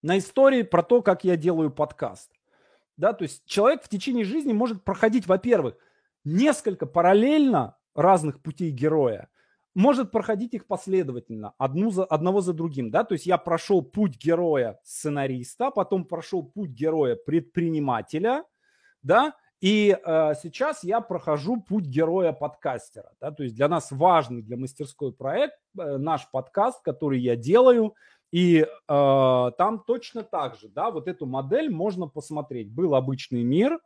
истории про то, как я делаю подкаст. Да, то есть человек в течение жизни может проходить, во-первых, несколько параллельно разных путей героя, может проходить их последовательно, одну за, одного за другим, да, то есть я прошел путь героя сценариста, потом прошел путь героя предпринимателя, да, и э, сейчас я прохожу путь героя подкастера, да, то есть для нас важный для мастерской проект э, наш подкаст, который я делаю, и э, там точно так же, да, вот эту модель можно посмотреть. Был обычный мир,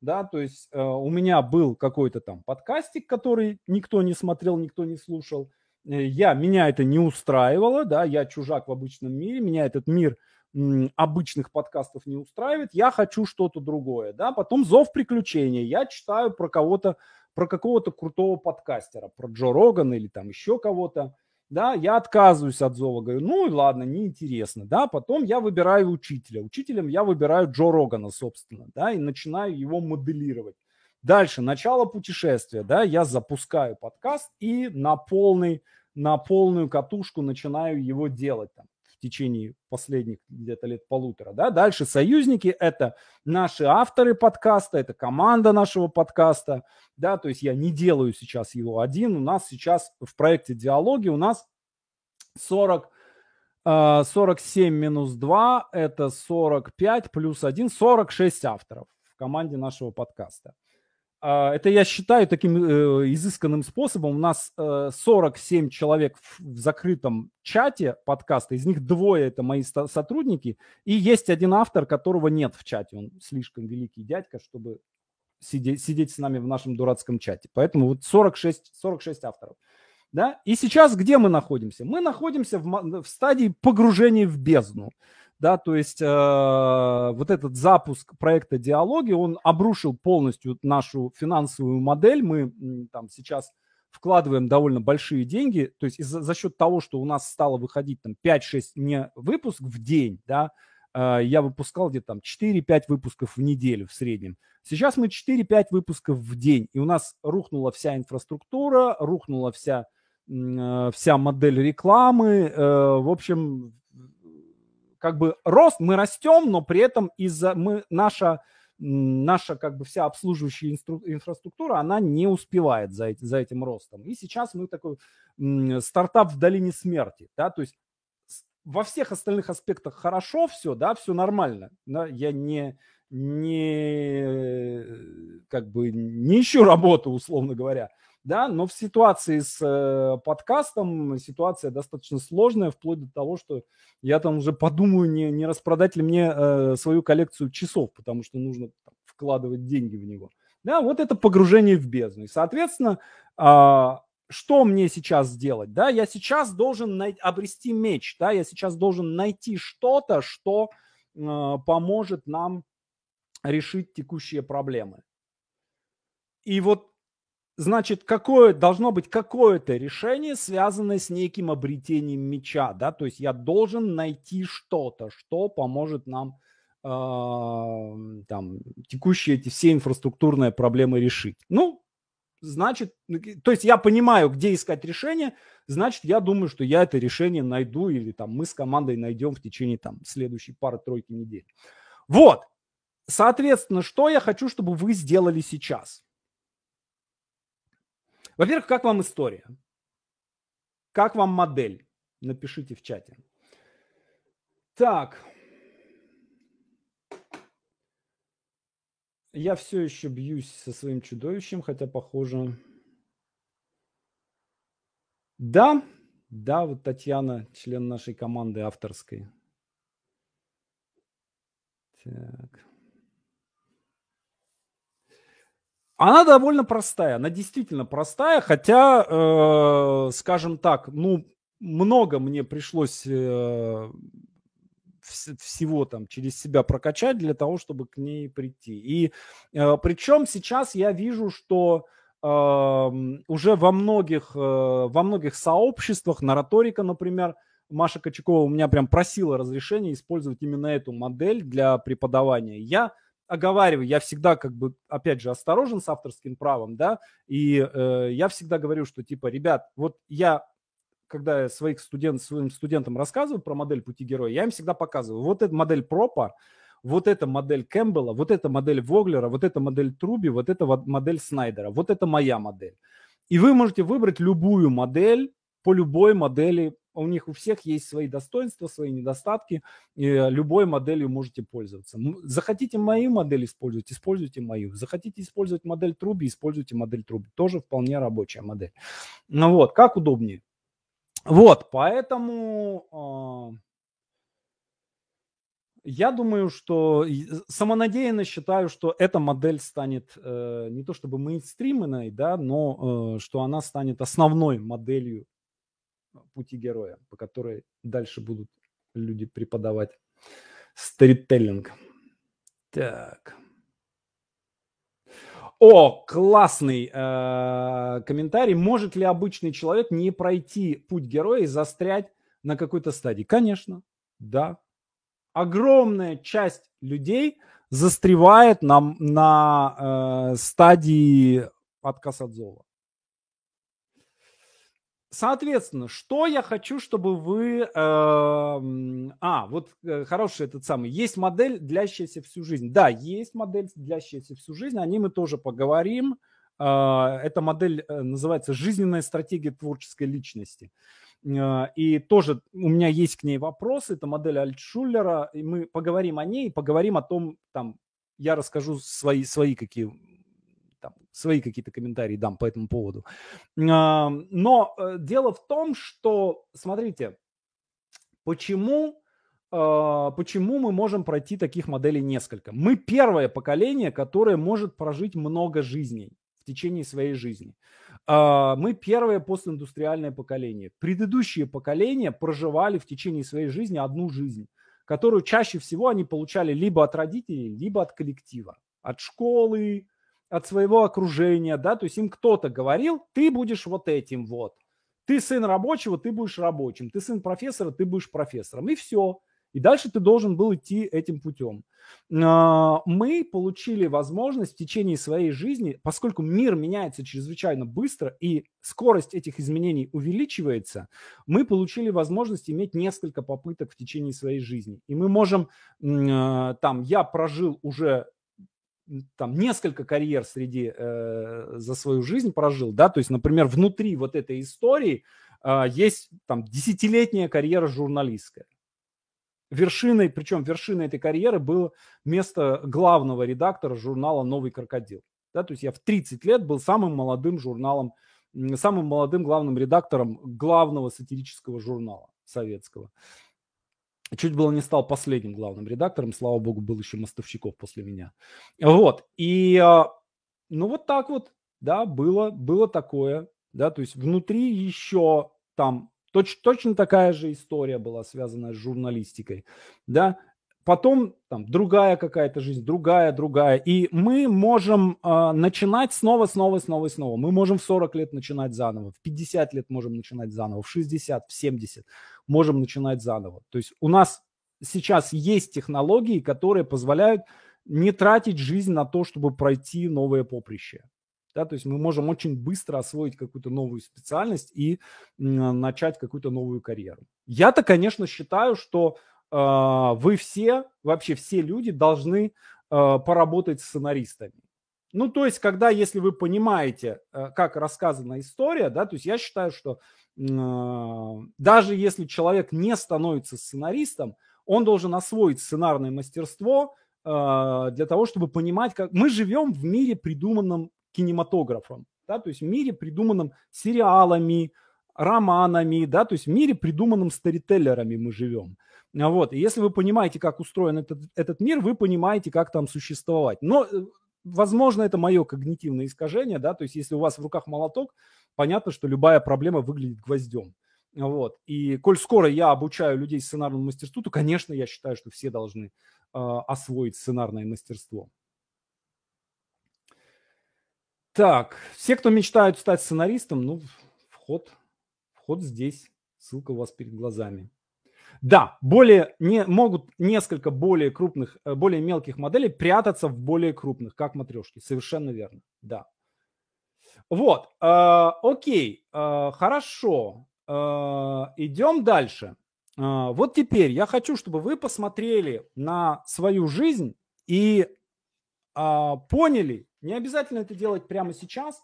да, то есть э, у меня был какой-то там подкастик, который никто не смотрел, никто не слушал. Э, я, меня это не устраивало, да, я чужак в обычном мире, меня этот мир обычных подкастов не устраивает, я хочу что-то другое, да, потом зов приключений, я читаю про кого-то, про какого-то крутого подкастера, про Джо Рогана или там еще кого-то, да, я отказываюсь от зова, говорю, ну и ладно, неинтересно, да, потом я выбираю учителя, учителем я выбираю Джо Рогана, собственно, да, и начинаю его моделировать. Дальше, начало путешествия, да, я запускаю подкаст и на полный, на полную катушку начинаю его делать там течение последних где-то лет полутора. Да? Дальше союзники – это наши авторы подкаста, это команда нашего подкаста. Да? То есть я не делаю сейчас его один. У нас сейчас в проекте «Диалоги» у нас 40 47 минус 2 – это 45 плюс 1, 46 авторов в команде нашего подкаста. А, это я считаю таким э, изысканным способом. У нас 47 э, человек в закрытом чате подкаста, из них двое это мои сотрудники, и есть один автор, которого нет в чате. Он слишком великий дядька, чтобы сидеть, с нами в нашем дурацком чате. Поэтому вот 46, 46 авторов. Да? И сейчас где мы находимся? Мы находимся в, в стадии погружения в бездну. Да, то есть э, вот этот запуск проекта «Диалоги», он обрушил полностью нашу финансовую модель. Мы там сейчас вкладываем довольно большие деньги, то есть из-за, за счет того, что у нас стало выходить там 5-6 не выпуск в день, да, э, я выпускал где-то там 4-5 выпусков в неделю в среднем. Сейчас мы 4-5 выпусков в день, и у нас рухнула вся инфраструктура, рухнула вся Э, вся модель рекламы. Э, в общем, как бы рост, мы растем, но при этом из-за мы, наша, наша как бы вся обслуживающая инстру, инфраструктура, она не успевает за, эти, за этим ростом. И сейчас мы такой стартап в долине смерти, да, то есть во всех остальных аспектах хорошо все, да, все нормально. Да, я не, не, как бы, не ищу работу, условно говоря да, но в ситуации с э, подкастом ситуация достаточно сложная, вплоть до того, что я там уже подумаю, не, не распродать ли мне э, свою коллекцию часов, потому что нужно там, вкладывать деньги в него. Да, вот это погружение в бездну. И, соответственно, э, что мне сейчас сделать? Да, я сейчас должен най- обрести меч, да, я сейчас должен найти что-то, что э, поможет нам решить текущие проблемы. И вот значит, какое должно быть какое-то решение, связанное с неким обретением меча, да, то есть я должен найти что-то, что поможет нам э, там текущие эти все инфраструктурные проблемы решить. Ну, значит, то есть я понимаю, где искать решение, значит, я думаю, что я это решение найду или там мы с командой найдем в течение там следующей пары-тройки недель. Вот, соответственно, что я хочу, чтобы вы сделали сейчас – во-первых, как вам история? Как вам модель? Напишите в чате. Так. Я все еще бьюсь со своим чудовищем, хотя похоже... Да, да, вот Татьяна, член нашей команды авторской. Так. Она довольно простая, она действительно простая, хотя, э, скажем так, ну, много мне пришлось э, всего там через себя прокачать для того, чтобы к ней прийти. И э, причем сейчас я вижу, что э, уже во многих, э, во многих сообществах, нараторика, например, Маша Кочакова у меня прям просила разрешения использовать именно эту модель для преподавания. Я оговариваю, я всегда как бы, опять же, осторожен с авторским правом, да, и э, я всегда говорю, что типа, ребят, вот я, когда я своих студент, своим студентам рассказываю про модель пути героя, я им всегда показываю, вот эта модель Пропа, вот эта модель Кэмпбелла, вот эта модель Воглера, вот эта модель Труби, вот эта модель Снайдера, вот это моя модель. И вы можете выбрать любую модель по любой модели у них у всех есть свои достоинства, свои недостатки, и любой моделью можете пользоваться. Захотите мою модель использовать, используйте мою. Захотите использовать модель Труби, используйте модель Труби. Тоже вполне рабочая модель. Ну вот, как удобнее. Вот, поэтому э, я думаю, что самонадеянно считаю, что эта модель станет э, не то чтобы мейнстримной, да, но э, что она станет основной моделью пути героя, по которой дальше будут люди преподавать сторителлинг. Так. О, классный э, комментарий. Может ли обычный человек не пройти путь героя и застрять на какой-то стадии? Конечно, да. Огромная часть людей застревает на, на э, стадии отказа от зова. Соответственно, что я хочу, чтобы вы... Э, а, вот э, хороший этот самый. Есть модель, длящаяся всю жизнь. Да, есть модель, длящаяся всю жизнь. О ней мы тоже поговорим. Э, эта модель э, называется «Жизненная стратегия творческой личности». Э, и тоже у меня есть к ней вопросы. Это модель Альтшуллера. И мы поговорим о ней, поговорим о том, там, я расскажу свои, свои какие свои какие-то комментарии дам по этому поводу. Но э, дело в том, что, смотрите, почему, а, почему мы можем пройти таких моделей несколько? Мы первое поколение, которое может прожить много жизней в течение своей жизни. А, мы первое постиндустриальное поколение. Предыдущие поколения проживали в течение своей жизни одну жизнь, которую чаще всего они получали либо от родителей, либо от коллектива, от школы, от своего окружения, да, то есть им кто-то говорил, ты будешь вот этим вот. Ты сын рабочего, ты будешь рабочим. Ты сын профессора, ты будешь профессором. И все. И дальше ты должен был идти этим путем. А, мы получили возможность в течение своей жизни, поскольку мир меняется чрезвычайно быстро и скорость этих изменений увеличивается, мы получили возможность иметь несколько попыток в течение своей жизни. И мы можем, а, там, я прожил уже там несколько карьер среди э, за свою жизнь прожил, да, то есть, например, внутри вот этой истории э, есть там десятилетняя карьера журналистская. Вершиной, причем вершиной этой карьеры было место главного редактора журнала «Новый крокодил». Да, то есть я в 30 лет был самым молодым журналом, самым молодым главным редактором главного сатирического журнала советского. Чуть было не стал последним главным редактором, слава богу, был еще Мостовщиков после меня. Вот, и а, ну вот так вот, да, было, было такое, да, то есть внутри еще там точ, точно такая же история была связанная с журналистикой, да, потом там другая какая-то жизнь, другая, другая. И мы можем э, начинать снова, снова, снова, снова. Мы можем в 40 лет начинать заново, в 50 лет можем начинать заново, в 60, в 70 можем начинать заново. То есть у нас сейчас есть технологии, которые позволяют не тратить жизнь на то, чтобы пройти новое поприще. Да, то есть мы можем очень быстро освоить какую-то новую специальность и начать какую-то новую карьеру. Я-то, конечно, считаю, что а, вы все, вообще все люди должны а, поработать с сценаристами. Ну, то есть, когда, если вы понимаете, а, как рассказана история, да, то есть я считаю, что даже если человек не становится сценаристом, он должен освоить сценарное мастерство для того, чтобы понимать, как мы живем в мире, придуманном кинематографом, да, то есть в мире, придуманном сериалами, романами, да, то есть в мире, придуманном старителлерами мы живем. Вот. И если вы понимаете, как устроен этот, этот мир, вы понимаете, как там существовать. Но, э, возможно, это мое когнитивное искажение, да, то есть если у вас в руках молоток, понятно, что любая проблема выглядит гвоздем. Вот. И коль скоро я обучаю людей сценарному мастерству, то, конечно, я считаю, что все должны э, освоить сценарное мастерство. Так, все, кто мечтают стать сценаристом, ну, вход, вход здесь. Ссылка у вас перед глазами. Да, более, не, могут несколько более крупных, э, более мелких моделей прятаться в более крупных, как матрешки. Совершенно верно, да. Вот, э, окей, э, хорошо. Э, идем дальше. Э, вот теперь я хочу, чтобы вы посмотрели на свою жизнь и э, поняли, не обязательно это делать прямо сейчас,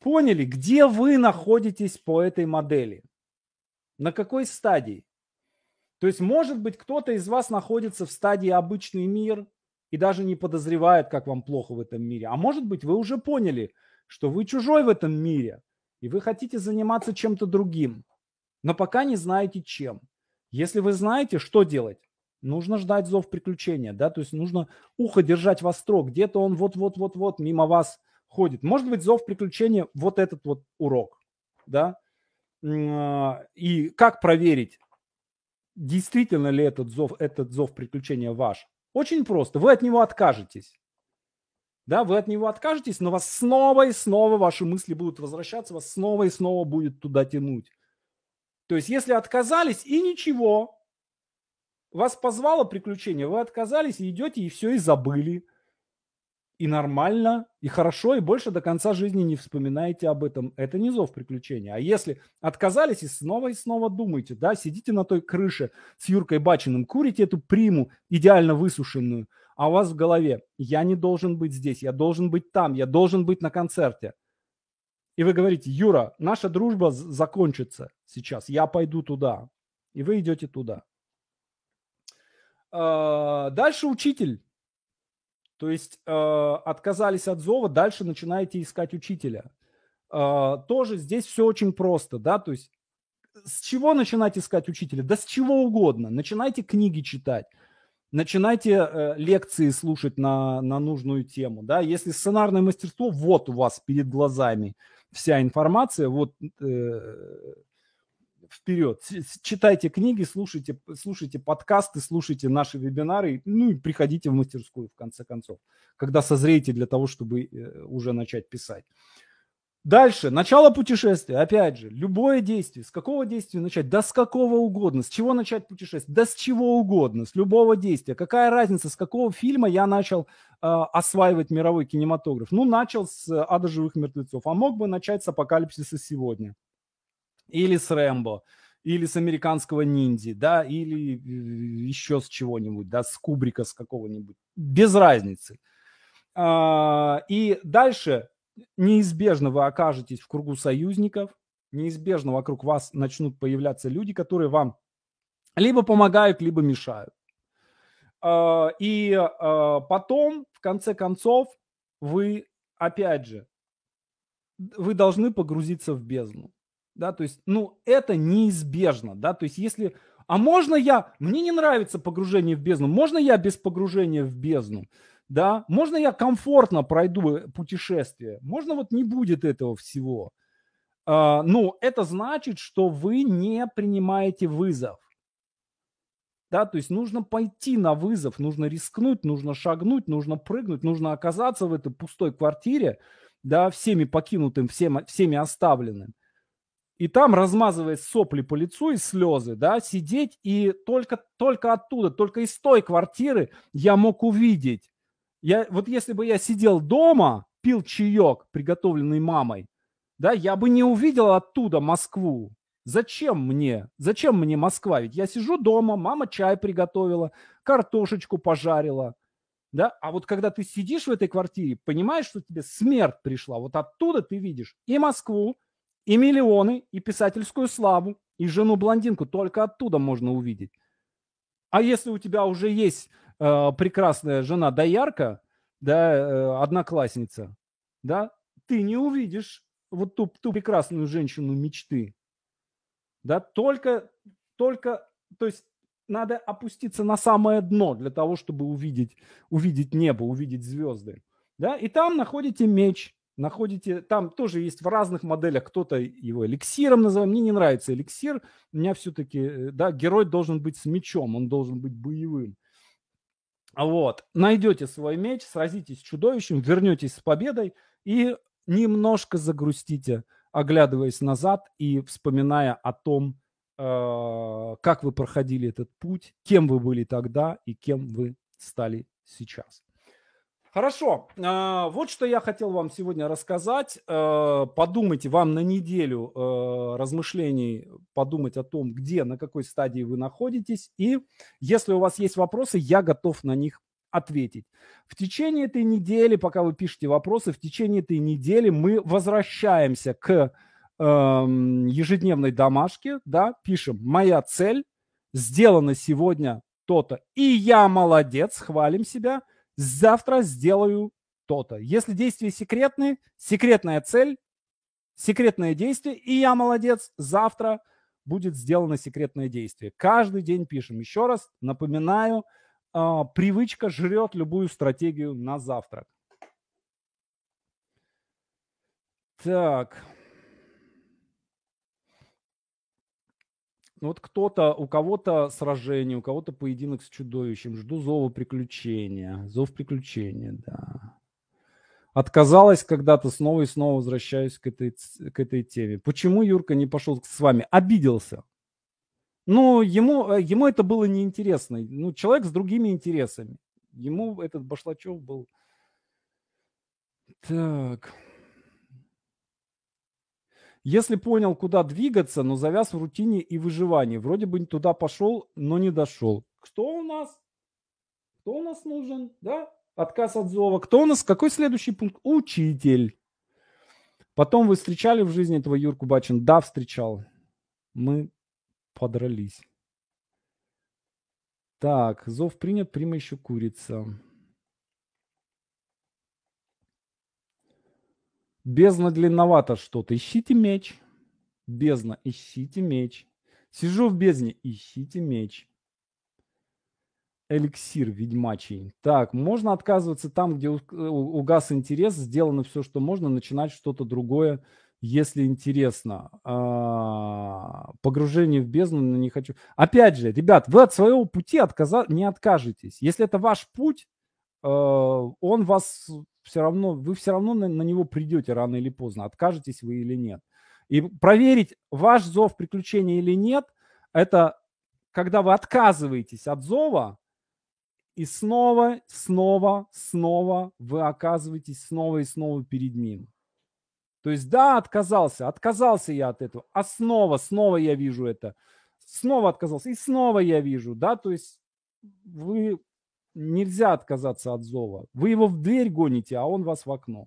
поняли, где вы находитесь по этой модели, на какой стадии. То есть, может быть, кто-то из вас находится в стадии обычный мир и даже не подозревает, как вам плохо в этом мире. А может быть, вы уже поняли, что вы чужой в этом мире, и вы хотите заниматься чем-то другим, но пока не знаете чем. Если вы знаете, что делать, нужно ждать зов приключения, да, то есть нужно ухо держать востро, где-то он вот-вот-вот-вот мимо вас ходит. Может быть, зов приключения вот этот вот урок, да, а, и как проверить, действительно ли этот зов, этот зов приключения ваш? Очень просто. Вы от него откажетесь. Да, вы от него откажетесь, но вас снова и снова ваши мысли будут возвращаться, вас снова и снова будет туда тянуть. То есть, если отказались и ничего, вас позвало приключение, вы отказались идете и все и забыли. И нормально, и хорошо, и больше до конца жизни не вспоминаете об этом. Это не зов приключения. А если отказались и снова и снова думаете, да, сидите на той крыше с Юркой Бачиным, курите эту приму идеально высушенную, а у вас в голове «я не должен быть здесь, я должен быть там, я должен быть на концерте». И вы говорите «Юра, наша дружба закончится сейчас, я пойду туда». И вы идете туда. А, дальше учитель то есть э, отказались от зова, дальше начинаете искать учителя. Э, тоже здесь все очень просто, да, то есть с чего начинать искать учителя? Да с чего угодно. Начинайте книги читать, начинайте э, лекции слушать на, на нужную тему, да. Если сценарное мастерство, вот у вас перед глазами вся информация, вот э, вперед. Читайте книги, слушайте, слушайте подкасты, слушайте наши вебинары, ну и приходите в мастерскую в конце концов, когда созреете для того, чтобы э, уже начать писать. Дальше, начало путешествия. Опять же, любое действие. С какого действия начать? Да с какого угодно. С чего начать путешествие? Да с чего угодно. С любого действия. Какая разница, с какого фильма я начал э, осваивать мировой кинематограф? Ну, начал с «Ада живых мертвецов». А мог бы начать с «Апокалипсиса сегодня» или с Рэмбо, или с американского ниндзи, да, или э, еще с чего-нибудь, да, с Кубрика с какого-нибудь. Без разницы. А, и дальше неизбежно вы окажетесь в кругу союзников, неизбежно вокруг вас начнут появляться люди, которые вам либо помогают, либо мешают. А, и а, потом, в конце концов, вы, опять же, вы должны погрузиться в бездну да, то есть, ну, это неизбежно, да, то есть, если, а можно я, мне не нравится погружение в бездну, можно я без погружения в бездну, да, можно я комфортно пройду путешествие, можно вот не будет этого всего, а, ну, это значит, что вы не принимаете вызов, да, то есть нужно пойти на вызов, нужно рискнуть, нужно шагнуть, нужно прыгнуть, нужно оказаться в этой пустой квартире, да, всеми покинутым, всем, всеми оставленным, и там, размазывая сопли по лицу и слезы, да, сидеть, и только, только оттуда, только из той квартиры я мог увидеть. Я, вот если бы я сидел дома, пил чаек, приготовленный мамой, да, я бы не увидел оттуда Москву. Зачем мне? Зачем мне Москва? Ведь я сижу дома, мама чай приготовила, картошечку пожарила. Да? А вот когда ты сидишь в этой квартире, понимаешь, что тебе смерть пришла, вот оттуда ты видишь и Москву, и миллионы, и писательскую славу, и жену-блондинку. Только оттуда можно увидеть. А если у тебя уже есть э, прекрасная жена доярка, да, э, одноклассница, да, ты не увидишь вот ту, ту прекрасную женщину мечты. Да, только, только, то есть надо опуститься на самое дно для того, чтобы увидеть, увидеть небо, увидеть звезды. Да, и там находите меч, находите, там тоже есть в разных моделях, кто-то его эликсиром называет, мне не нравится эликсир, у меня все-таки, э, да, герой должен быть с мечом, он должен быть боевым. Вот, найдете свой меч, сразитесь с чудовищем, вернетесь с победой и немножко загрустите, оглядываясь назад и вспоминая о том, э, как вы проходили этот путь, кем вы были тогда и кем вы стали сейчас. Хорошо, а, вот что я хотел вам сегодня рассказать. Э, подумайте, вам на неделю э, размышлений подумать о том, где, на какой стадии вы находитесь. И если у вас есть вопросы, я готов на них ответить. В течение этой недели, пока вы пишете вопросы, в течение этой недели мы возвращаемся к эм, ежедневной домашке, да, пишем «Моя цель сделана сегодня то-то, и я молодец», хвалим себя – завтра сделаю то-то. Если действия секретные, секретная цель, секретное действие, и я молодец, завтра будет сделано секретное действие. Каждый день пишем. Еще раз напоминаю, э, привычка жрет любую стратегию на завтрак. Так. Вот кто-то, у кого-то сражение, у кого-то поединок с чудовищем. Жду зова приключения. Зов приключения, да. Отказалась когда-то, снова и снова возвращаюсь к этой, к этой теме. Почему Юрка не пошел с вами? Обиделся. Ну, ему, э, ему это было неинтересно. Ну, человек с другими интересами. Ему этот Башлачев был Так. Если понял, куда двигаться, но завяз в рутине и выживании. Вроде бы туда пошел, но не дошел. Кто у нас? Кто у нас нужен? Да? Отказ от зова. Кто у нас? Какой следующий пункт? Учитель. Потом вы встречали в жизни этого Юрку Бачин? Да, встречал. Мы подрались. Так, зов принят, прима еще курица. Бездна длинновато что-то. Ищите меч. Бездна, ищите меч. Сижу в бездне, ищите меч. Эликсир ведьмачий. Так, можно отказываться там, где угас интерес, сделано все, что можно, начинать что-то другое, если интересно. А, погружение в бездну но не хочу. Опять же, ребят, вы от своего пути отказа... не откажетесь. Если это ваш путь, э, он вас все равно, вы все равно на, на него придете рано или поздно, откажетесь вы или нет. И проверить, ваш зов приключения или нет, это когда вы отказываетесь от зова, и снова, снова, снова вы оказываетесь снова и снова перед ним. То есть, да, отказался, отказался я от этого, а снова, снова я вижу это, снова отказался, и снова я вижу, да, то есть вы нельзя отказаться от зова. Вы его в дверь гоните, а он вас в окно.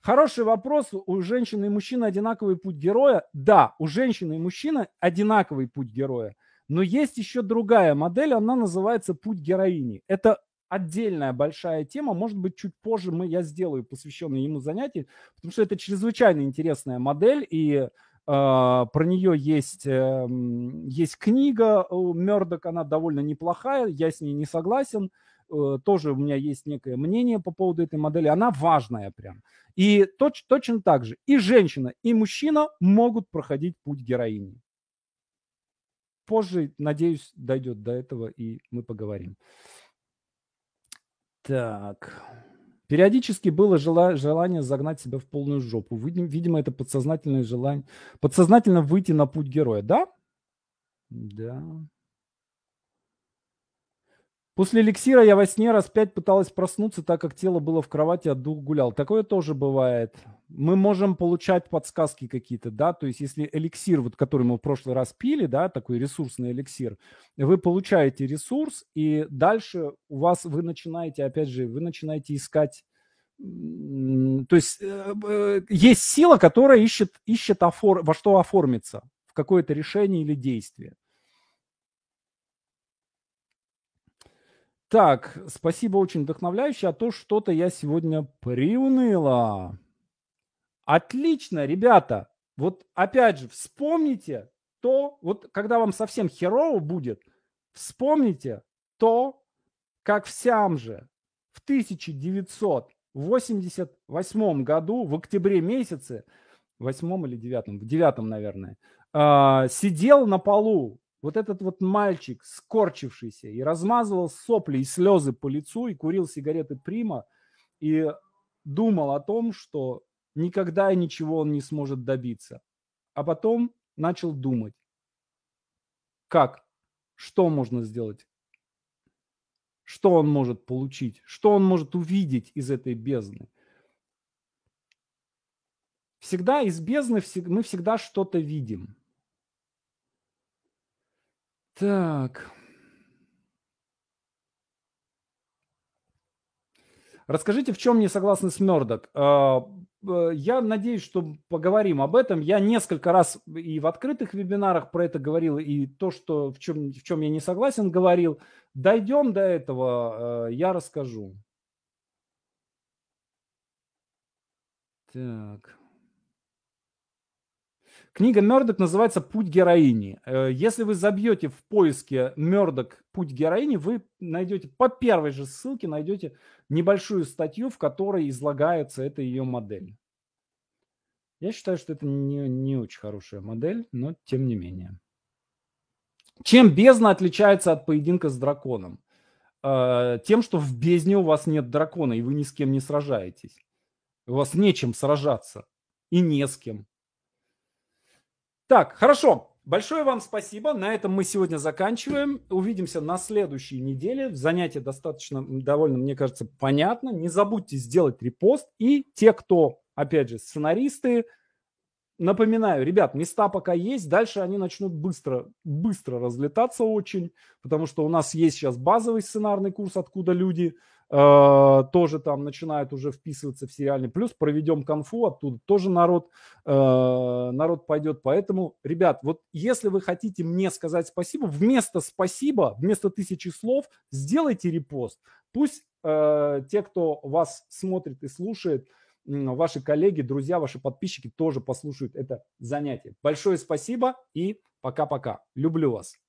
Хороший вопрос. У женщины и мужчины одинаковый путь героя? Да, у женщины и мужчины одинаковый путь героя. Но есть еще другая модель, она называется путь героини. Это отдельная большая тема. Может быть, чуть позже мы, я сделаю посвященное ему занятие, потому что это чрезвычайно интересная модель, и э, про нее есть, э, есть книга Мердок, она довольно неплохая, я с ней не согласен. Э, тоже у меня есть некое мнение по поводу этой модели. Она важная прям. И точ, точно так же и женщина, и мужчина могут проходить путь героини. Позже, надеюсь, дойдет до этого, и мы поговорим. Так. Периодически было желание загнать себя в полную жопу. Видимо, это подсознательное желание. Подсознательно выйти на путь героя. Да? Да. После эликсира я во сне раз пять пыталась проснуться, так как тело было в кровати, а дух гулял. Такое тоже бывает. Мы можем получать подсказки какие-то, да, то есть если эликсир, вот который мы в прошлый раз пили, да, такой ресурсный эликсир, вы получаете ресурс, и дальше у вас, вы начинаете, опять же, вы начинаете искать то есть э, э, есть сила, которая ищет, ищет во что оформиться, в какое-то решение или действие. Так, спасибо, очень вдохновляюще, а то что-то я сегодня приуныла. Отлично, ребята. Вот опять же, вспомните то, вот когда вам совсем херово будет, вспомните то, как в Сямже в 1988 году, в октябре месяце, восьмом или девятом, в девятом, наверное, э, сидел на полу вот этот вот мальчик, скорчившийся, и размазывал сопли и слезы по лицу, и курил сигареты Прима, и думал о том, что никогда и ничего он не сможет добиться. А потом начал думать, как, что можно сделать, что он может получить, что он может увидеть из этой бездны. Всегда из бездны мы всегда что-то видим – так. Расскажите, в чем не согласны с Мёрдок? А, я надеюсь, что поговорим об этом. Я несколько раз и в открытых вебинарах про это говорил, и то, что в чем, в чем я не согласен, говорил. Дойдем до этого, э, я расскажу. Так. Книга Мердок называется «Путь героини». Э, если вы забьете в поиске Мердок «Путь героини», вы найдете по первой же ссылке найдете небольшую статью, в которой излагается эта ее модель. Я считаю, что это не, не очень хорошая модель, но тем не менее. Чем бездна отличается от поединка с драконом? Э, тем, что в бездне у вас нет дракона, и вы ни с кем не сражаетесь. У вас нечем сражаться и не с кем. Так, хорошо. Большое вам спасибо. На этом мы сегодня заканчиваем. Увидимся на следующей неделе. Занятие достаточно, довольно, мне кажется, понятно. Не забудьте сделать репост. И те, кто, опять же, сценаристы, напоминаю, ребят, места пока есть, дальше они начнут быстро, быстро разлетаться очень, потому что у нас есть сейчас базовый сценарный курс, откуда люди тоже там начинают уже вписываться в сериальный, плюс проведем конфу, оттуда тоже народ, э, народ пойдет, поэтому, ребят, вот если вы хотите мне сказать спасибо, вместо спасибо, вместо тысячи слов, сделайте репост, пусть э, те, кто вас смотрит и слушает, ваши коллеги, друзья, ваши подписчики тоже послушают это занятие. Большое спасибо и пока-пока. Люблю вас.